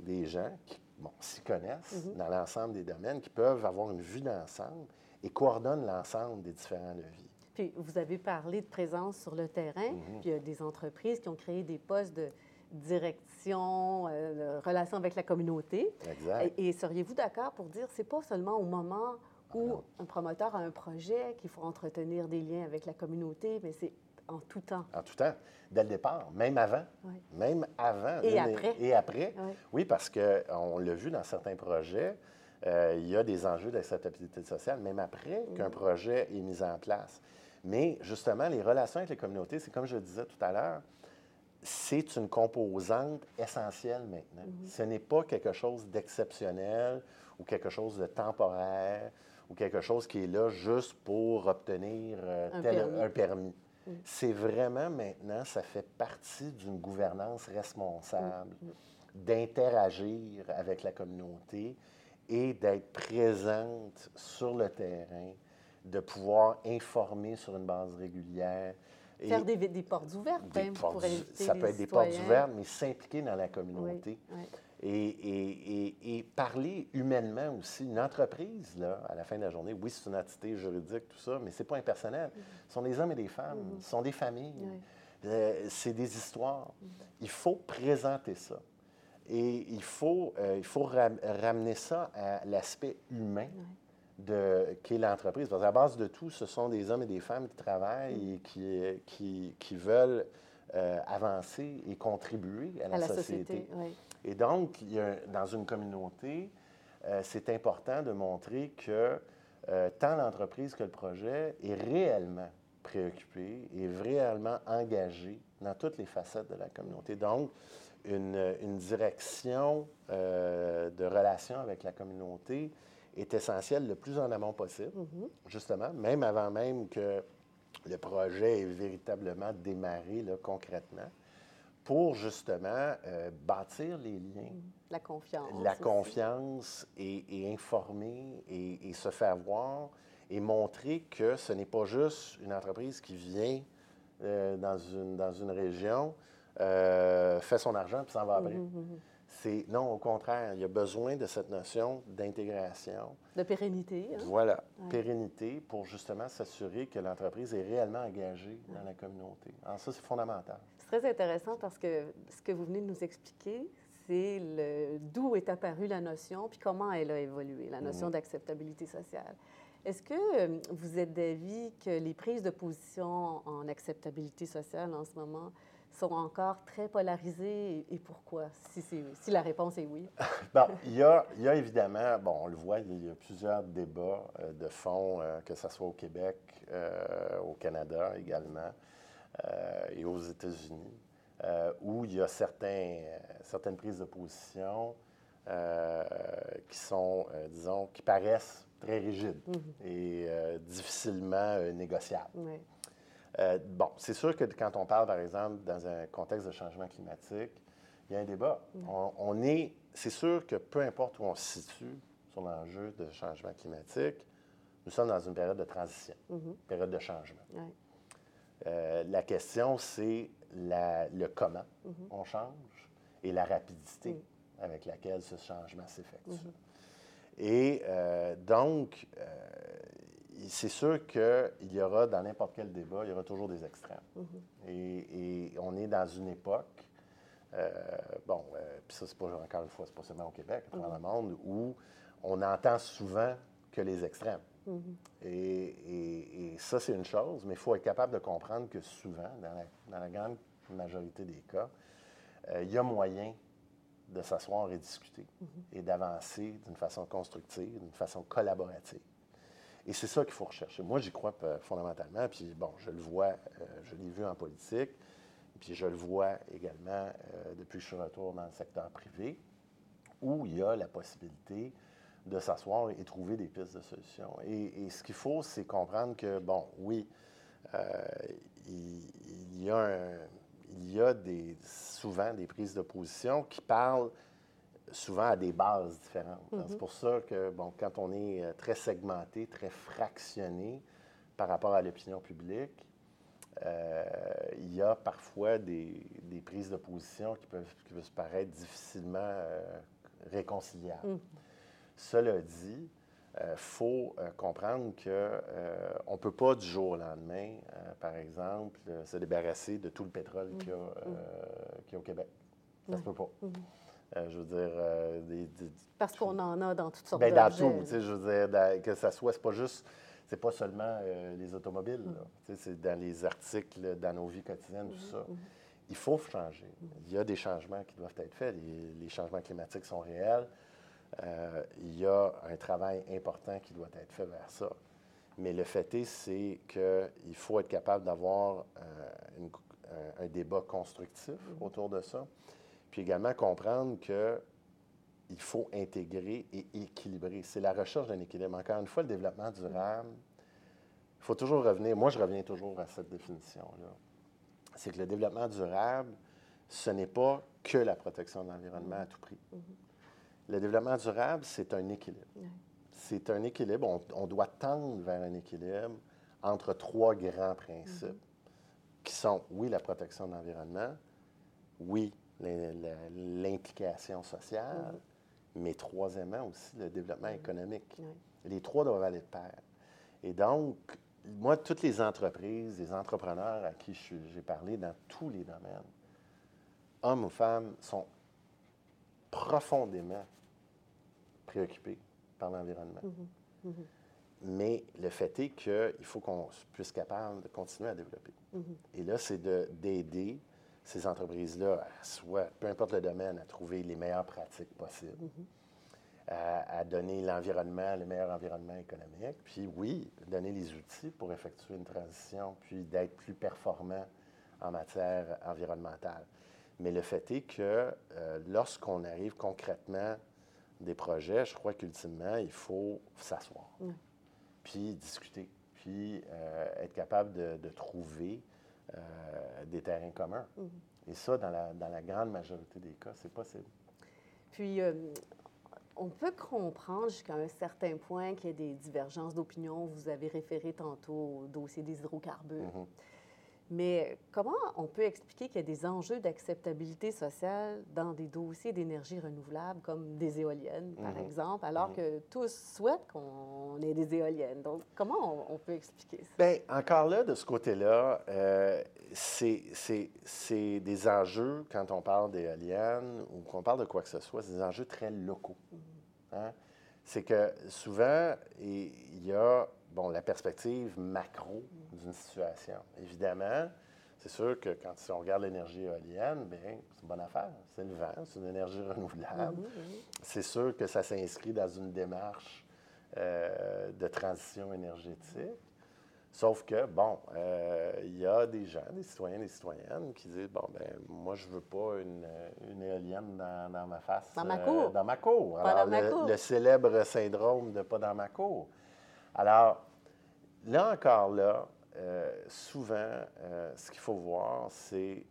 des gens qui bon, s'y connaissent Mhm. dans l'ensemble des domaines, qui peuvent avoir une vue d'ensemble et coordonnent l'ensemble des différents leviers. Puis vous avez parlé de présence sur le terrain, Mhm. puis il y a des entreprises qui ont créé des postes de direction, euh, de relations avec la communauté. Exact. Et, et seriez-vous d'accord pour dire c'est pas seulement au moment où non. un promoteur a un projet qu'il faut entretenir des liens avec la communauté, mais c'est en tout temps. En tout temps, dès le départ, même avant. Oui. Même avant. Et après. Et après. Oui. Oui, parce qu'on l'a vu dans certains projets, euh, il y a des enjeux d'acceptabilité sociale, même après Mm. qu'un projet est mis en place. Mais justement, les relations avec les communautés, c'est comme je le disais tout à l'heure, c'est une composante essentielle maintenant. Mm-hmm. Ce n'est pas quelque chose d'exceptionnel ou quelque chose de temporaire ou quelque chose qui est là juste pour obtenir euh, Un tel- permis. un permis. C'est vraiment maintenant, ça fait partie d'une gouvernance responsable, d'interagir avec la communauté et d'être présente sur le terrain, de pouvoir informer sur une base régulière. Et Faire des, des portes ouvertes, des même, portes pour ou- inviter ça les peut être des portes ouvertes, mais s'impliquer dans la Oui, communauté. oui. Et, et- et- et parler humainement aussi. Une entreprise, là, à la fin de la journée, oui, c'est une entité juridique, tout ça, mais c'est pas impersonnel. Ce sont des hommes et des femmes, ce sont des familles, Oui. Euh, c'est des histoires. Il faut présenter ça. Et il faut, euh, il faut ram- ramener ça à l'aspect humain de, qu'est l'entreprise. Parce qu'à base de tout, ce sont des hommes et des femmes qui travaillent et qui, qui, qui veulent euh, avancer et contribuer à la, À la société. société, oui. Et donc, il y a- dans une communauté, euh, c'est important de montrer que euh, tant l'entreprise que le projet est réellement préoccupé et réellement engagé dans toutes les facettes de la communauté. Donc, une, une direction euh, de relation avec la communauté est essentielle le plus en amont possible, Mhm. justement, même avant même que le projet ait véritablement démarré là, concrètement, pour justement euh, bâtir les liens, La confiance. la aussi. confiance et, et informer et, et se faire voir et montrer que ce n'est pas juste une entreprise qui vient euh, dans, une, dans une région, euh, fait son argent puis s'en va après. Mhm, mhm. C'est non, au contraire, il y a besoin de cette notion d'intégration, De pérennité. hein. voilà, Ouais. pérennité pour justement s'assurer que l'entreprise est réellement engagée dans la communauté. Alors ça, c'est fondamental. C'est très intéressant parce que ce que vous venez de nous expliquer, c'est d'où est apparue la notion, puis comment elle a évolué, la notion Mhm. d'acceptabilité sociale. Est-ce que euh, vous êtes d'avis que les prises de position en acceptabilité sociale en ce moment sont encore très polarisées et, pourquoi, si, la réponse est oui? Bon, il y a, il y a évidemment, bon, on le voit, il y a plusieurs débats euh, de fond, euh, que ce soit au Québec, euh, au Canada également, et aux États-Unis, euh, où il y a certains, euh, certaines prises de position euh, qui sont, euh, disons, qui paraissent très rigides et euh, difficilement euh, négociables. Oui. Euh, bon, c'est sûr que quand on parle, par exemple, dans un contexte de changement climatique, il y a un débat. On, on est, c'est sûr que peu importe où on se situe sur l'enjeu de changement climatique, nous sommes dans une période de transition, Mhm. période de changement. Oui. Euh, la question, c'est le comment Mhm. on change et la rapidité Mm. avec laquelle ce changement s'effectue. Mhm. Et euh, donc, euh, c'est sûr qu'il y aura, dans n'importe quel débat, il y aura toujours des extrêmes. Mhm. Et, et on est dans une époque, bon, puis ça, c'est pas, encore une fois, c'est pas seulement au Québec, à travers le monde, où on entend souvent que les extrêmes. Mhm. Et, et- et ça, c'est une chose, mais il faut être capable de comprendre que souvent, dans la, dans la grande majorité des cas, euh, il y a moyen de s'asseoir et discuter et d'avancer d'une façon constructive, d'une façon collaborative. Et c'est ça qu'il faut rechercher. Moi, j'y crois euh, fondamentalement, puis bon, je le vois, euh, je l'ai vu en politique. puis je le vois également depuis que je suis retour dans le secteur privé, où il y a la possibilité de s'asseoir et trouver des pistes de solutions. Et, ce qu'il faut, c'est comprendre que, bon, oui, il, y a il y a des, souvent des prises de position qui parlent souvent à des bases différentes. Mm-hmm. C'est pour ça que, bon, quand on est euh, très segmenté, très fractionné par rapport à l'opinion publique, euh, il y a parfois des, prises de position qui peuvent, qui peuvent se paraître difficilement euh, réconciliables. Mm. Cela dit, il faut comprendre qu'on ne peut pas du jour au lendemain, par exemple, se débarrasser de tout le pétrole mm. qu'il y, y, a au Québec. Ça ne se peut pas. Euh, je veux dire, euh, des, Parce qu'on en a dans toutes sortes ben, Dans tout, tu sais, je veux dire, que ça soit, c'est pas juste, c'est pas seulement euh, les automobiles, mm. tu sais, c'est dans les articles, dans nos vies quotidiennes, tout ça. Il faut changer. Il y a des changements qui doivent être faits. Les, changements climatiques sont réels. Il y a un travail important qui doit être fait vers ça. Mais le fait est, c'est qu'il faut être capable d'avoir un, débat constructif mm-hmm. autour de ça. Puis également comprendre qu'il faut intégrer et équilibrer. C'est la recherche d'un équilibre. Encore une fois, le développement durable, il faut toujours revenir, moi je reviens toujours à cette définition-là. C'est que le développement durable, ce n'est pas que la protection de l'environnement à tout prix. Mm-hmm. Le développement durable, c'est un équilibre. C'est un équilibre. On, doit tendre vers un équilibre entre trois grands principes mm-hmm. qui sont, oui, la protection de l'environnement, oui, l'implication sociale, mais troisièmement aussi le développement économique. Les trois doivent aller de pair. Et donc, moi, toutes les entreprises, les entrepreneurs à qui j'ai parlé dans tous les domaines, hommes ou femmes, sont profondément préoccupés par l'environnement. Mm-hmm. Mm-hmm. Mais le fait est qu'il faut qu'on puisse capable de continuer à développer. Mm-hmm. Et là, c'est d'aider ces entreprises-là, soit, peu importe le domaine, à trouver les meilleures pratiques possibles, à, donner l'environnement, le meilleur environnement économique, puis oui, donner les outils pour effectuer une transition, puis d'être plus performant en matière environnementale. Mais le fait est que euh, lorsqu'on arrive concrètement des projets, je crois qu'ultimement, il faut s'asseoir, puis discuter, puis euh, être capable de trouver euh, des terrains communs. Mhm. Et ça, dans la, dans la, grande majorité des cas, c'est possible. Puis, euh, on peut comprendre jusqu'à un certain point qu'il y a des divergences d'opinion. Vous avez référé tantôt au dossier des hydrocarbures. Mhm. Mais comment on peut expliquer qu'il y a des enjeux d'acceptabilité sociale dans des dossiers d'énergie renouvelable comme des éoliennes, par mhm. exemple, alors mhm. que tous souhaitent qu'on ait des éoliennes? Donc, comment on, peut expliquer ça? Bien, encore là, de ce côté-là, euh, c'est des enjeux, quand on parle d'éoliennes ou qu'on parle de quoi que ce soit, c'est des enjeux très locaux. Mhm. Hein? C'est que souvent, il y a bon, la perspective macro d'une situation. Évidemment, c'est sûr que quand on regarde l'énergie éolienne, bien, c'est une bonne affaire. C'est le vent, c'est une énergie renouvelable. C'est sûr que ça s'inscrit dans une démarche euh, de transition énergétique. Sauf que, bon, euh, il y a des gens, des citoyens, des citoyennes qui disent, bon, ben moi, je veux pas une, éolienne dans, ma face. Dans ma cour. Euh, dans ma cour. Alors, le, le, célèbre syndrome de pas dans ma cour. Alors, là encore, là, euh, souvent, euh, ce qu'il faut voir, c'est,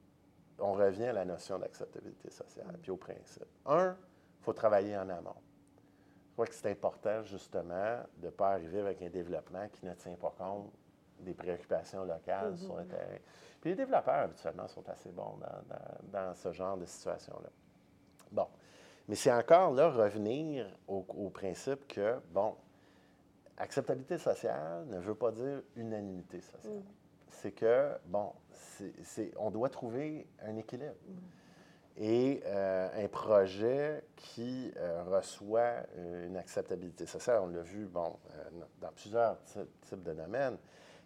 on revient à la notion d'acceptabilité sociale, puis au principe. Un, il faut travailler en amont. Je crois que c'est important, justement, de ne pas arriver avec un développement qui ne tient pas compte des préoccupations locales sur le mm-hmm. terrain. Puis les développeurs, habituellement, sont assez bons dans, ce genre de situation-là. Bon. Mais c'est encore là revenir au, au principe que, bon, acceptabilité sociale ne veut pas dire unanimité sociale. Mm. C'est que, bon, on doit trouver un équilibre. Mm. Et euh, un projet qui euh, reçoit euh, une acceptabilité sociale, on l'a vu, bon, dans plusieurs types de domaines,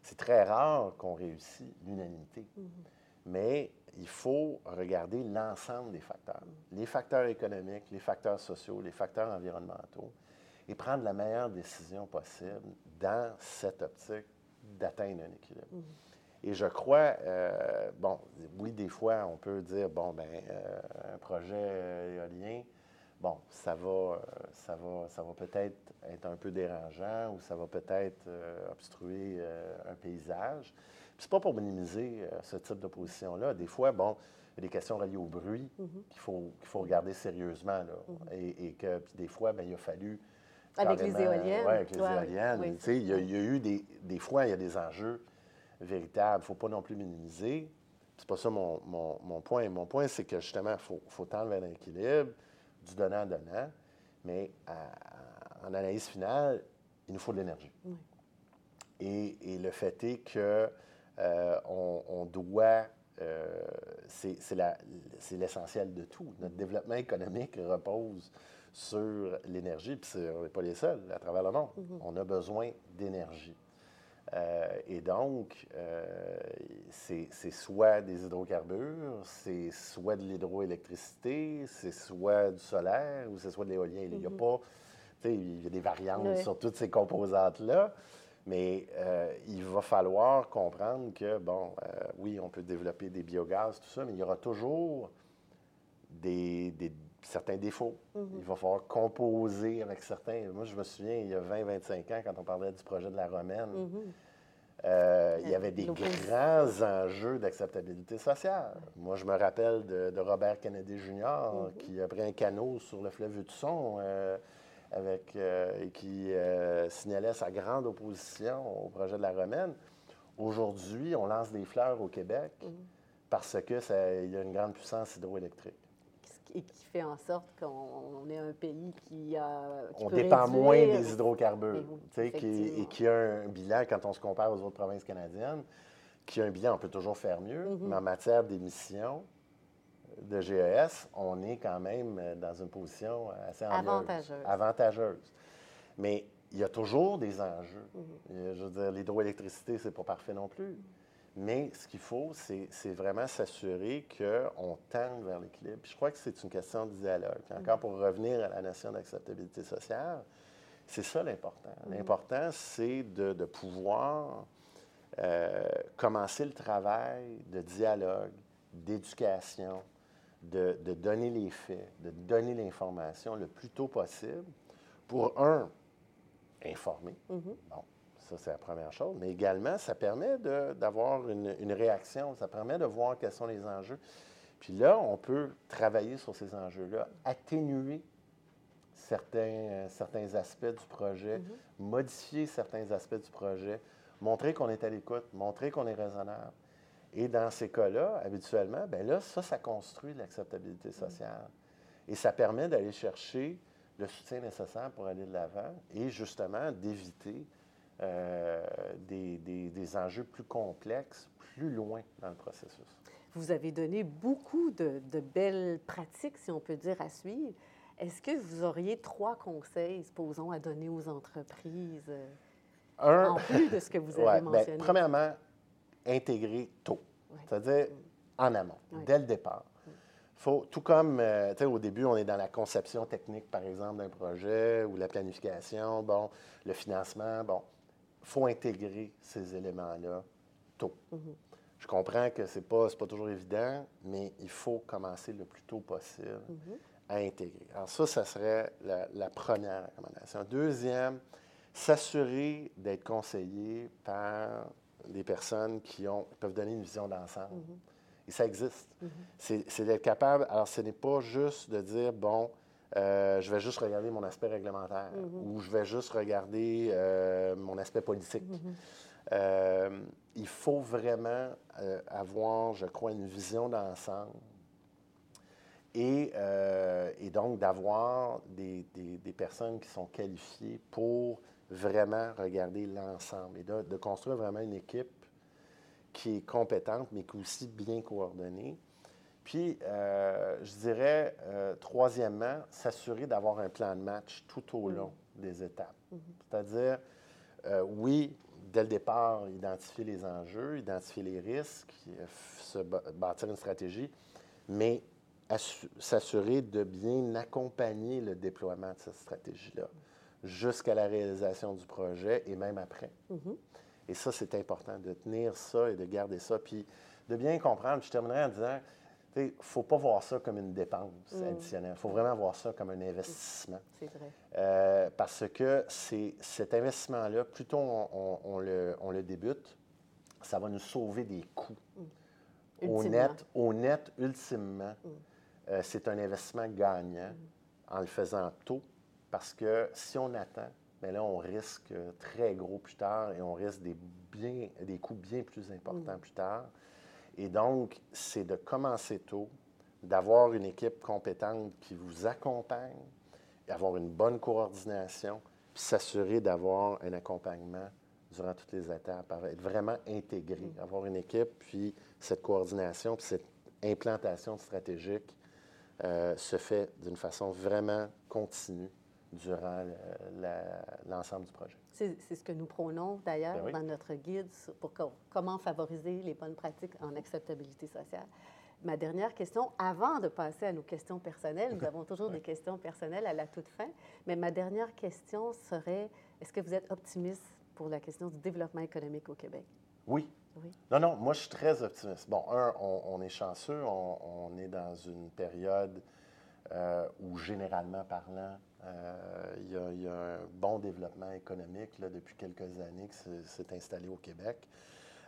c'est très rare qu'on réussisse l'unanimité. Mm-hmm. Mais il faut regarder l'ensemble des facteurs. Mm. Les facteurs économiques, les facteurs sociaux, les facteurs environnementaux et prendre la meilleure décision possible dans cette optique d'atteindre un équilibre. Mhm. Et je crois, euh, bon, oui, des fois, on peut dire, bon, ben, un projet éolien, bon, ça va, ça va, ça va peut-être être un peu dérangeant ou ça va peut-être obstruer un paysage. Ce n'est pas pour minimiser ce type de position-là. Des fois, bon, il y a des questions reliées au bruit mm-hmm. qu'il faut, qu'il faut regarder sérieusement. Là. Mm-hmm. et, que puis des fois, bien, il a fallu. Avec les éoliennes. Oui, avec les éoliennes. Il, y a, il y a eu des, des fois, il y a des enjeux véritables. Il ne faut pas non plus minimiser. C'est pas ça mon, mon, mon, point. Mon point, c'est que justement, il faut, faut tendre vers l'équilibre, du donnant-donnant. Mais en analyse finale, il nous faut de l'énergie. Et, et, le fait est que euh, on, on, doit euh, c'est l'essentiel de tout. Notre développement économique repose sur l'énergie, puis on n'est pas les seuls à travers le monde. Mm-hmm. On a besoin d'énergie. Euh, et donc, euh, c'est soit des hydrocarbures, c'est soit de l'hydroélectricité, c'est soit du solaire ou c'est soit de l'éolien. Il y a mm-hmm. pas, il y a des variantes sur toutes ces composantes-là. Mais euh, il va falloir comprendre que, bon, euh, oui, on peut développer des biogaz, tout ça, mais il y aura toujours des, certains défauts. Mm-hmm. Il va falloir composer avec certains. Moi, je me souviens, il y a 20-25 ans, quand on parlait du projet de la Romaine, mm-hmm. euh, il y avait des grands enjeux d'acceptabilité sociale. Moi, je me rappelle de, Robert Kennedy Jr., mm-hmm. qui a pris un canot sur le fleuve Hudson avec, euh, et qui euh, signalait sa grande opposition au projet de la Romaine. Aujourd'hui, on lance des fleurs au Québec parce qu'il y a une grande puissance hydroélectrique. Et qui fait en sorte qu'on est un pays qui a. on dépend moins des hydrocarbures. qui, et qui a un bilan, quand on se compare aux autres provinces canadiennes, qui a un bilan, on peut toujours faire mieux, mhm. mais en matière d'émissions, de GES, on est quand même euh, dans une position assez avantageuse. avantageuse. Mais il y a toujours des enjeux. Mhm. Je veux dire, l'hydroélectricité, c'est pas parfait non plus. Mais ce qu'il faut, c'est vraiment s'assurer qu'on tende vers l'équilibre. Je crois que c'est une question de dialogue. Encore pour revenir à la notion d'acceptabilité sociale, c'est ça l'important. Mhm. L'important, c'est de, pouvoir euh, commencer le travail de dialogue, d'éducation, de, donner les faits, de donner l'information le plus tôt possible pour, un, informer. Mm-hmm. Bon, ça, c'est la première chose. Mais également, ça permet d'avoir une, une, réaction, ça permet de voir quels sont les enjeux. Puis là, on peut travailler sur ces enjeux-là, atténuer certains, certains aspects du projet, mm-hmm. modifier certains aspects du projet, montrer qu'on est à l'écoute, montrer qu'on est raisonnable. Et dans ces cas-là, habituellement, bien là, ça, ça construit l'acceptabilité sociale. Et ça permet d'aller chercher le soutien nécessaire pour aller de l'avant et justement d'éviter euh, des, des, enjeux plus complexes, plus loin dans le processus. Vous avez donné beaucoup de, de belles pratiques, si on peut dire, à suivre. Est-ce que vous auriez trois conseils, supposons, à donner aux entreprises, euh, en plus de ce que vous avez ben, mentionné? premièrement, intégrer tôt. C'est-à-dire en amont, dès le départ. Faut, tout comme, euh, au début, on est dans la conception technique, par exemple, d'un projet ou la planification, bon, le financement, bon, faut intégrer ces éléments-là tôt. Je comprends que ce n'est pas, pas toujours évident, mais il faut commencer le plus tôt possible à intégrer. Alors ça, ça serait la, la première recommandation. Deuxième, s'assurer d'être conseillé par des personnes qui ont, peuvent donner une vision d'ensemble. Mhm. Et ça existe. Mhm. C'est d'être capable. Alors, ce n'est pas juste de dire, bon, euh, je vais juste regarder mon aspect réglementaire mhm. ou je vais juste regarder euh, mon aspect politique. Euh, il faut vraiment avoir, je crois, une vision d'ensemble et, et, donc d'avoir des, des, des, personnes qui sont qualifiées pour vraiment regarder l'ensemble et de, construire vraiment une équipe qui est compétente, mais qui est aussi bien coordonnée. Puis, euh, je dirais, euh, troisièmement, s'assurer d'avoir un plan de match tout au mm-hmm. long des étapes. Mm-hmm. C'est-à-dire, euh, oui, dès le départ, identifier les enjeux, identifier les risques, se bâtir une stratégie, mais s'assurer de bien accompagner le déploiement de cette stratégie-là jusqu'à la réalisation du projet et même après. Mm-hmm. Et ça, c'est important de tenir ça et de garder ça. Puis de bien comprendre. Je terminerai en disant, il ne faut pas voir ça comme une dépense Mm. additionnelle. Il faut vraiment voir ça comme un investissement. C'est vrai. Euh, parce que c'est cet investissement-là, plutôt on, on- on le, on le débute, ça va nous sauver des coûts. Au net, au net, ultimement, Mm. euh, c'est un investissement gagnant en le faisant tôt, parce que si on attend, bien là, on risque euh, très gros plus tard et on risque des, bien, des coûts bien plus importants plus tard. Et donc, c'est de commencer tôt, d'avoir une équipe compétente qui vous accompagne, avoir une bonne coordination, puis s'assurer d'avoir un accompagnement durant toutes les étapes, être vraiment intégré, avoir une équipe, puis cette coordination, puis cette implantation stratégique euh, se fait d'une façon vraiment continue durant la- l'ensemble du projet. C'est ce que nous prônons d'ailleurs Ben oui. dans notre guide pour co- comment favoriser les bonnes pratiques en acceptabilité sociale. Ma dernière question, avant de passer à nos questions personnelles, nous avons toujours des questions personnelles à la toute fin, mais ma dernière question serait, est-ce que vous êtes optimiste pour la question du développement économique au Québec? Oui. Oui. Non, non, moi, je suis très optimiste. Bon, un, on, on est chanceux, on, on est dans une période euh, où, généralement parlant, euh, il y, y a un bon développement économique là, depuis quelques années qui s'est- installé au Québec.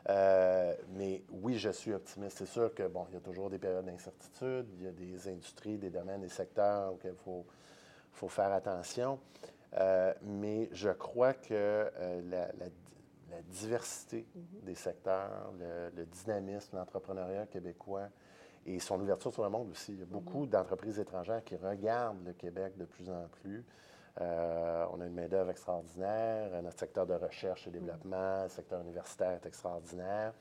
Euh, mais oui, je suis optimiste. C'est sûr que, bon, il y a toujours des périodes d'incertitude, il y a des industries, des domaines, des secteurs auxquels il faut, faut faire attention. Euh, mais je crois que la, la- la diversité des secteurs, le, le dynamisme, l'entrepreneuriat québécois et son ouverture sur le monde aussi. Il y a beaucoup d'entreprises étrangères qui regardent le Québec de plus en plus. Euh, on a une main-d'œuvre extraordinaire, notre secteur de recherche et développement, le secteur universitaire est extraordinaire.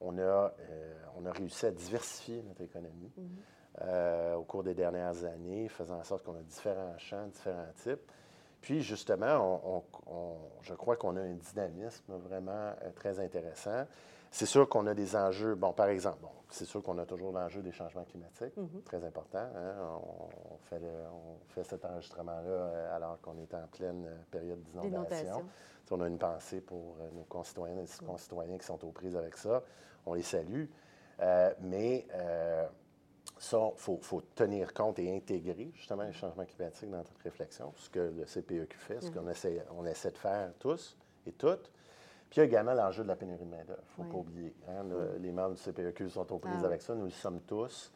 On a, euh, on a réussi à diversifier notre économie euh, au cours des dernières années, faisant en sorte qu'on a différents champs, différents types. Puis, justement, on- on- on- je crois qu'on a un dynamisme vraiment très intéressant. C'est sûr qu'on a des enjeux, bon, par exemple, bon, c'est sûr qu'on a toujours l'enjeu des changements climatiques, très important. hein. On, on fait le- on fait cet enregistrement-là euh, alors qu'on est en pleine euh, période d'inondation. On a une pensée pour euh, nos concitoyennes et concitoyens qui sont aux prises avec ça. On les salue. Euh, mais euh, ça, il faut, faut tenir compte et intégrer justement les changements climatiques dans notre réflexion, ce que le CPEQ fait, ce qu'on essaie, on essaie de faire tous et toutes. Puis il y a également l'enjeu de la pénurie de main-d'œuvre. Il ne faut pas oublier. hein, le- les membres du CPEQ sont aux prises Ah avec ça, nous le sommes tous.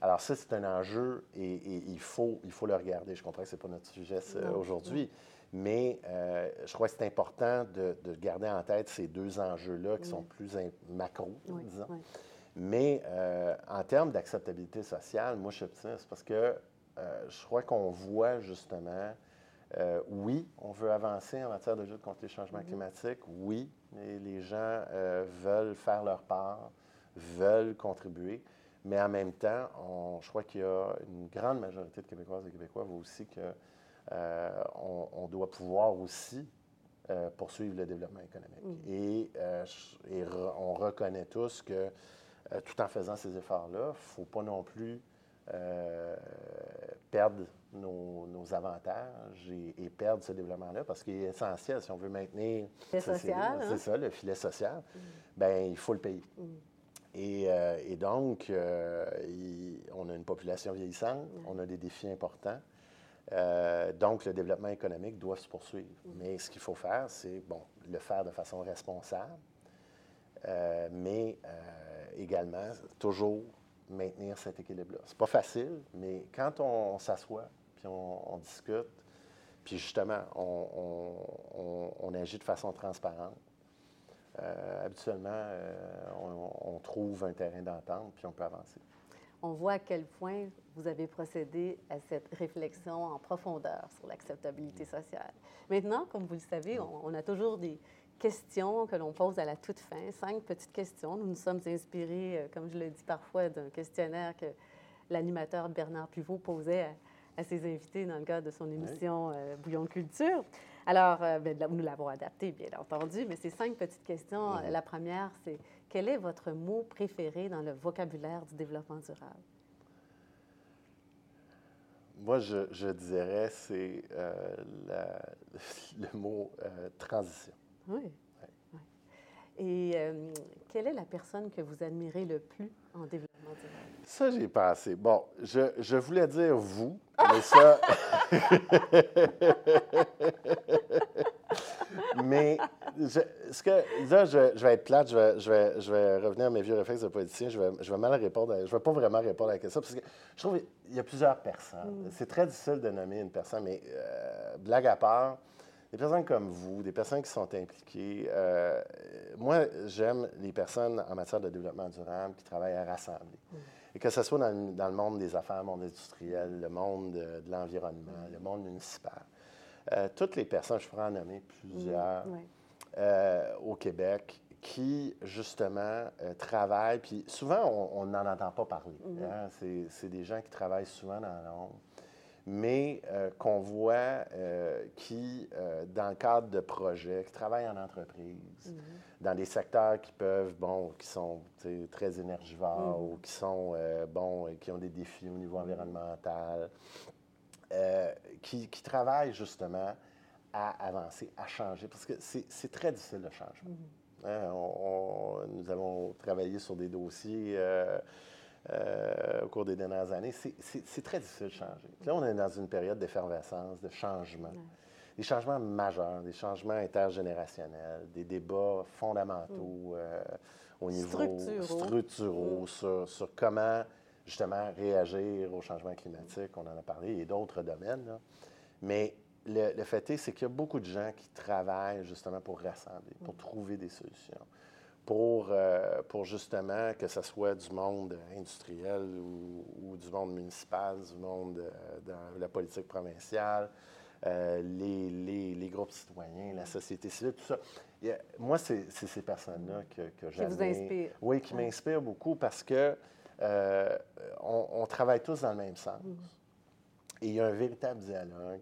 Alors ça, c'est un enjeu et, et il, faut, il faut le regarder. Je comprends que ce n'est pas notre sujet aujourd'hui, mais euh, je crois que c'est important de, de garder en tête ces deux enjeux-là qui sont plus macro, Oui, disons. oui. Mais euh, en termes d'acceptabilité sociale, moi, je suis optimiste parce que euh, je crois qu'on voit justement, euh, oui, on veut avancer en matière de lutte contre les changements climatiques, oui, les gens euh, veulent faire leur part, veulent contribuer, mais en même temps, on- je crois qu'il y a une grande majorité de Québécoises et Québécois voient aussi que euh, on, doit pouvoir aussi poursuivre le développement économique. Et, je- et re- on reconnaît tous que tout en faisant ces efforts-là, il ne faut pas non plus perdre nos, nos avantages et, et perdre ce développement-là parce qu'il est essentiel si on veut maintenir Le c'est- social, hein? c'est ça, le filet social, ben il faut le payer. Et, euh, et donc, euh, il- on a une population vieillissante, on a des défis importants. Euh, donc, le développement économique doit se poursuivre. Mais ce qu'il faut faire, c'est, bon, le faire de façon responsable, mais également toujours maintenir cet équilibre-là. C'est pas facile, mais quand on, s'assoit, puis on, discute, puis justement, on, agit de façon transparente, euh, habituellement, euh, on, trouve un terrain d'entente, puis on peut avancer. On voit à quel point vous avez procédé à cette réflexion en profondeur sur l'acceptabilité sociale. Maintenant, comme vous le savez, on, on a toujours des questions que l'on pose à la toute fin, cinq petites questions. Nous nous sommes inspirés, euh, comme je le dis parfois, d'un questionnaire que l'animateur Bernard Pivot posait à, ses invités dans le cadre de son émission euh, Bouillon de culture. Alors, euh, ben, nous l'avons adapté, bien entendu, mais ces cinq petites questions, la première, c'est quel est votre mot préféré dans le vocabulaire du développement durable? Moi, je, je dirais, c'est euh, le mot transition. Oui. Et quelle est la personne que vous admirez le plus en développement? Ça, j'ai pensé. Bon, je, je voulais dire vous, mais ça. mais je, ce que, là, je, je vais être plate, je vais, je, vais, je vais revenir à mes vieux réflexes de politicien. Je vais, je vais mal répondre. à- je ne vais pas vraiment répondre à la question parce que je trouve qu'il y a plusieurs personnes. C'est très difficile de nommer une personne, mais euh, blague à part, des personnes comme vous, des personnes qui sont impliquées. euh, moi, j'aime les personnes en matière de développement durable qui travaillent à rassembler. Et que ce soit dans le, dans le monde des affaires, le monde industriel, le monde de, de l'environnement, le monde municipal. Euh, toutes les personnes, je pourrais en nommer plusieurs, Oui. euh, au Québec qui, justement, travaillent. Puis souvent, on n'en entend pas parler. hein. C'est- C'est des gens qui travaillent souvent dans l'ombre, mais euh, qu'on voit euh, qui, euh, dans le cadre de projets, qui travaillent en entreprise, dans des secteurs qui peuvent, bon, qui sont très énergivores ou qui sont, bon, qui ont des défis au niveau environnemental, euh, qui, qui travaillent justement à avancer, à changer, parce que c'est très difficile le changement. Hein, on- on- nous avons travaillé sur des dossiers euh, au cours des dernières années. C'est- très difficile de changer. Là, on est dans une période d'effervescence, de changement. Des changements majeurs, des changements intergénérationnels, des débats fondamentaux euh, au niveau Structuraux. structuraux sur, sur comment justement réagir au changement climatique. On en a parlé et d'autres domaines. là. Mais le, le fait est, c'est qu'il y a beaucoup de gens qui travaillent justement pour rassembler, pour trouver des solutions, pour, euh, pour justement que ce soit du monde industriel ou, ou du monde municipal, du monde euh, dans la politique provinciale, euh, les, les- les groupes citoyens, la société civile, tout ça. Moi, c'est ces personnes-là que, que Qui vous inspirent. Oui, qui m'inspirent beaucoup parce que euh, on, on travaille tous dans le même sens. Et il y a un véritable dialogue.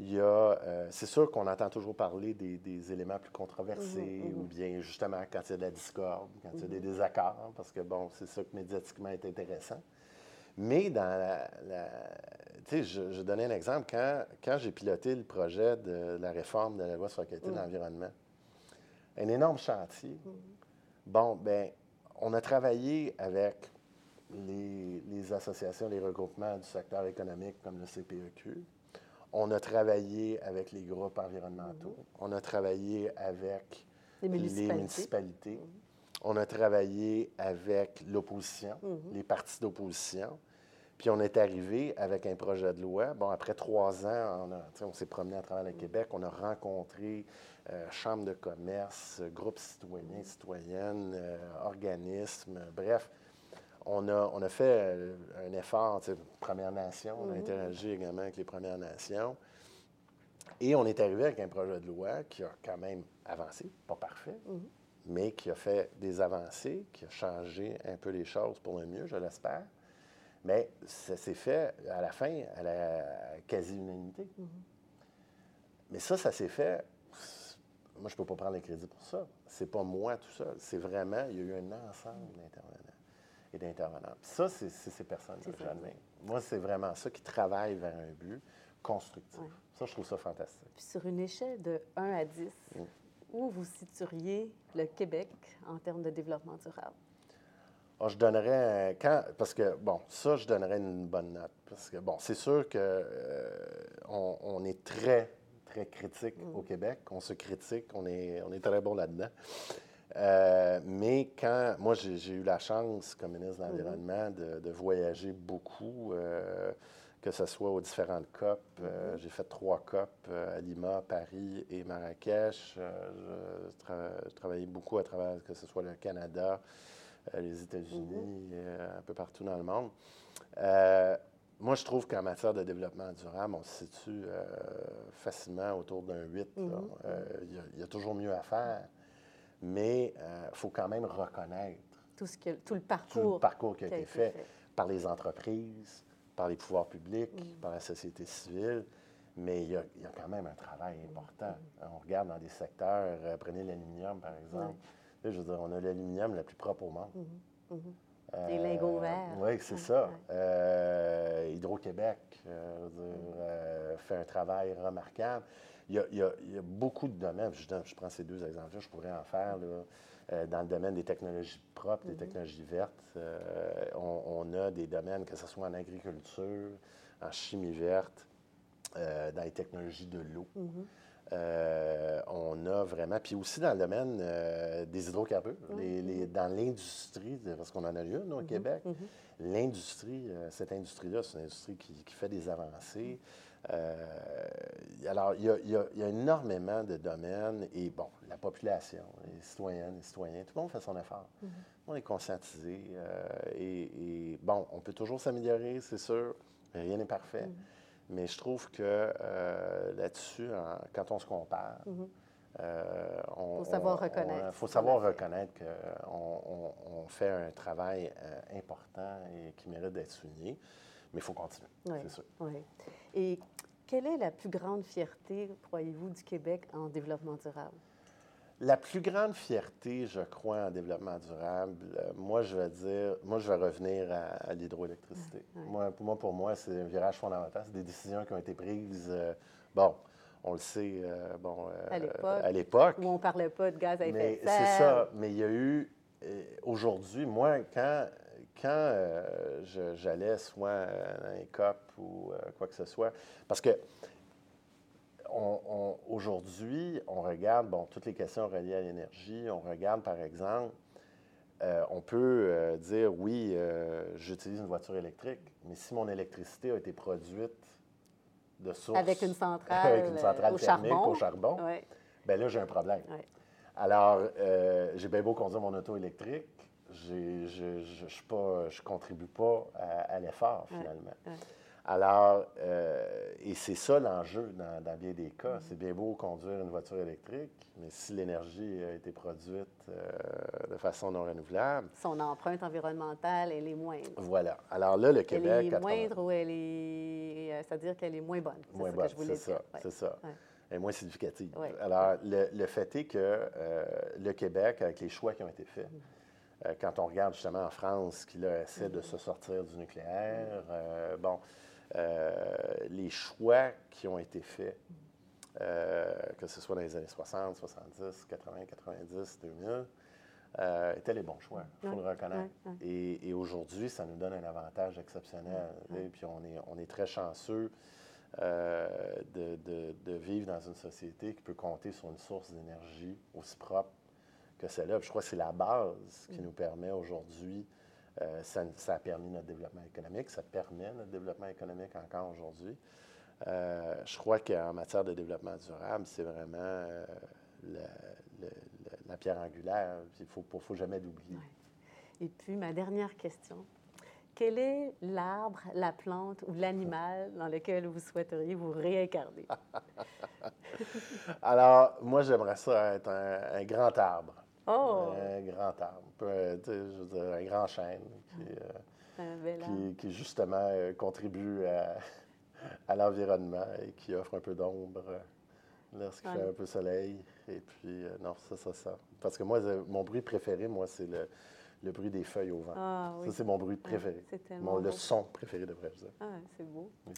Il y a, euh, c'est sûr qu'on entend toujours parler des, des éléments plus controversés, ou bien justement quand il y a de la discorde, quand il y a des désaccords, parce que bon, c'est ça que médiatiquement est intéressant. Mais dans la. la- tu sais, je, je donnais un exemple. Quand, quand j'ai piloté le projet de la réforme de la loi sur la qualité de l'environnement, un énorme chantier. Bon, ben, on a travaillé avec les, les associations, les regroupements du secteur économique comme le CPEQ. On a travaillé avec les groupes environnementaux. On a travaillé avec Les municipalités. municipalités. On a travaillé avec l'opposition, les partis d'opposition. Puis on est arrivé avec un projet de loi. Bon, après trois ans, on, s'est promené à travers le Québec. On a rencontré euh, chambres de commerce, groupes citoyens, citoyennes, euh, organismes, bref. On a, on a fait euh, un effort, tu sais, Premières Nations, on a interagi également avec les Premières Nations. Et on est arrivé avec un projet de loi qui a quand même avancé, pas parfait, mais qui a fait des avancées, qui a changé un peu les choses pour le mieux, je l'espère. Mais ça s'est fait à la fin à la quasi-unanimité. Mais ça, ça s'est fait. Moi, je ne peux pas prendre le crédit pour ça. C'est pas moi tout seul. C'est vraiment, il y a eu un ensemble d'intervenants et d'intervenants. Ça, c'est ces personnes que C'est ça. j'admire. Moi, c'est vraiment ça qui travaille vers un but constructif. Ouais. Ça, je trouve ça fantastique. Puis sur une échelle de 1 à 10, Mm. où vous situeriez le Québec en termes de développement durable? Ah, je donnerais quand parce que bon ça je donnerais une bonne note parce que bon c'est sûr que euh, on, on est très très critique au Québec on se critique on est on est très bon là-dedans Euh, mais quand moi j'ai eu la chance comme ministre de l'environnement de, de voyager beaucoup euh, que ce soit aux différentes COP euh, j'ai fait trois COP à Lima Paris et Marrakech je, tra- travaillais beaucoup à travers que ce soit le Canada les États-Unis, euh, un peu partout dans le monde. Moi, je trouve qu'en matière de développement durable, on se situe facilement autour d'un 8. là. Euh, Il y a- il y, a toujours mieux à faire, mais il faut quand même reconnaître Tout, ce que, tout le tout parcours, le parcours qui a été fait par les entreprises, par les pouvoirs publics, par la société civile. Mais il y, a, il y a quand même un travail important. On regarde dans des secteurs, euh, prenez l'aluminium par exemple. Là, je veux dire, on a l'aluminium le plus propre au monde. Les lingots verts. Oui, c'est ça. Euh, Hydro-Québec euh, euh, fait un travail remarquable. Il y a, il y a- il y a beaucoup de domaines. Je, prends ces deux exemples-là, je pourrais en faire. là. Euh, dans le domaine des technologies propres, des Mhm. technologies vertes, euh, on, on a des domaines, que ce soit en agriculture, en chimie verte, euh, dans les technologies de l'eau. Mhm. Euh, on a vraiment, puis aussi dans le domaine des hydrocarbures, Mhm. les- les- dans l'industrie, parce qu'on en a eu une au. Québec, l'industrie, cette industrie-là, c'est une industrie qui, qui fait des avancées. Euh, alors, il y, a, il y a- il y a énormément de domaines et, bon, la population, les citoyennes, les citoyens, tout le monde fait son effort. Mhm. On est conscientisé euh, et, et, bon, on peut toujours s'améliorer, c'est sûr, rien n'est parfait. Mhm. Mais je trouve que euh, là-dessus, quand on se compare, Mhm. euh, on Faut savoir on- on- reconnaître faut ce savoir qu'on a fait. reconnaître qu'on on, on fait un travail euh, important et qui mérite d'être souligné. Mais il faut continuer, Oui. c'est sûr. Oui. Et quelle est la plus grande fierté, croyez-vous, du Québec en développement durable? La plus grande fierté, je crois, en développement durable, euh, moi, je vais dire, moi, je vais revenir à, à l'hydroélectricité. Ouais, ouais. Moi, pour moi, pour moi, c'est un virage fondamental. C'est des décisions qui ont été prises, euh, bon, on le sait, euh, bon, À l'époque. Où on ne parlait pas de gaz à effet Mais de c'est serre. ça. Mais il y a eu, aujourd'hui, moi, quand, quand euh, j'allais soit dans les COP ou euh, quoi que ce soit, parce que aujourd'hui, on regarde, bon, toutes les questions reliées à l'énergie, on regarde, par exemple, euh, on peut dire, oui, j'utilise une voiture électrique, mais si mon électricité a été produite de source... Avec une centrale, avec une centrale au thermique charbon. au charbon, Oui. ben là, j'ai un problème. Alors, j'ai bien beau conduire mon auto électrique, j'ai- je je- je suis pas- je contribue pas à, à l'effort, finalement. ouais. Alors, euh, et c'est ça l'enjeu dans, dans bien des Mm-hmm. cas. C'est bien beau conduire une voiture électrique, mais si l'énergie a été produite euh, de façon non renouvelable, Son empreinte environnementale, elle est moindre. voilà. Alors là, le Elle Québec... est 80 moindre ou elle est. euh, C'est-à-dire qu'elle est moins bonne. C'est Moins ça bonne, que je voulais c'est dire. Ouais. c'est ça. Ouais. Et moins significative. Ouais. Alors, le, le fait est que euh, le Québec, avec les choix qui ont été faits, Mm-hmm. Quand on regarde justement en France, qui là, essaie de se sortir du nucléaire, euh, bon, euh, les choix qui ont été faits, euh, que ce soit dans les années 60, 70, 80, 90, 2000, euh, étaient les bons choix, il faut le reconnaître. Et, et aujourd'hui, ça nous donne un avantage exceptionnel. sais, Puis on est, on est très chanceux euh, de, de- de vivre dans une société qui peut compter sur une source d'énergie aussi propre que celle-là. Je crois que c'est la base qui nous permet aujourd'hui, euh, ça, ça a permis notre développement économique, ça permet notre développement économique encore aujourd'hui. Euh, je crois qu'en matière de développement durable, c'est vraiment euh, la, le- le- la pierre angulaire. Il ne faut, faut jamais l'oublier. Ouais. Et puis, ma dernière question. Quel est l'arbre, la plante ou l'animal dans lequel vous souhaiteriez vous réincarner? Alors, moi, j'aimerais ça être un, un grand arbre. Oh, Un grand arbre. Peu- je dire, un grand chêne qui, euh, qui, qui, justement euh, contribue à, à l'environnement et qui offre un peu d'ombre euh, lorsqu'il Ouais. fait un peu soleil. Et puis, euh, non, ça, ça, ça. Parce que moi, euh, mon bruit préféré, moi, c'est le, le bruit des feuilles au vent. Ah oui. Ça, c'est mon bruit préféré. c'est tellement Mon, le son préféré, devrais-je dire. Ah, c'est beau. Oui.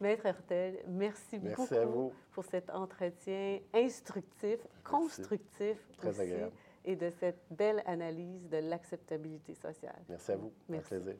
Maître Hertel, merci, Merci beaucoup à vous. pour cet entretien instructif, constructif Très aussi, agréable. Et de cette belle analyse de l'acceptabilité sociale. Merci à vous. Merci. Un plaisir.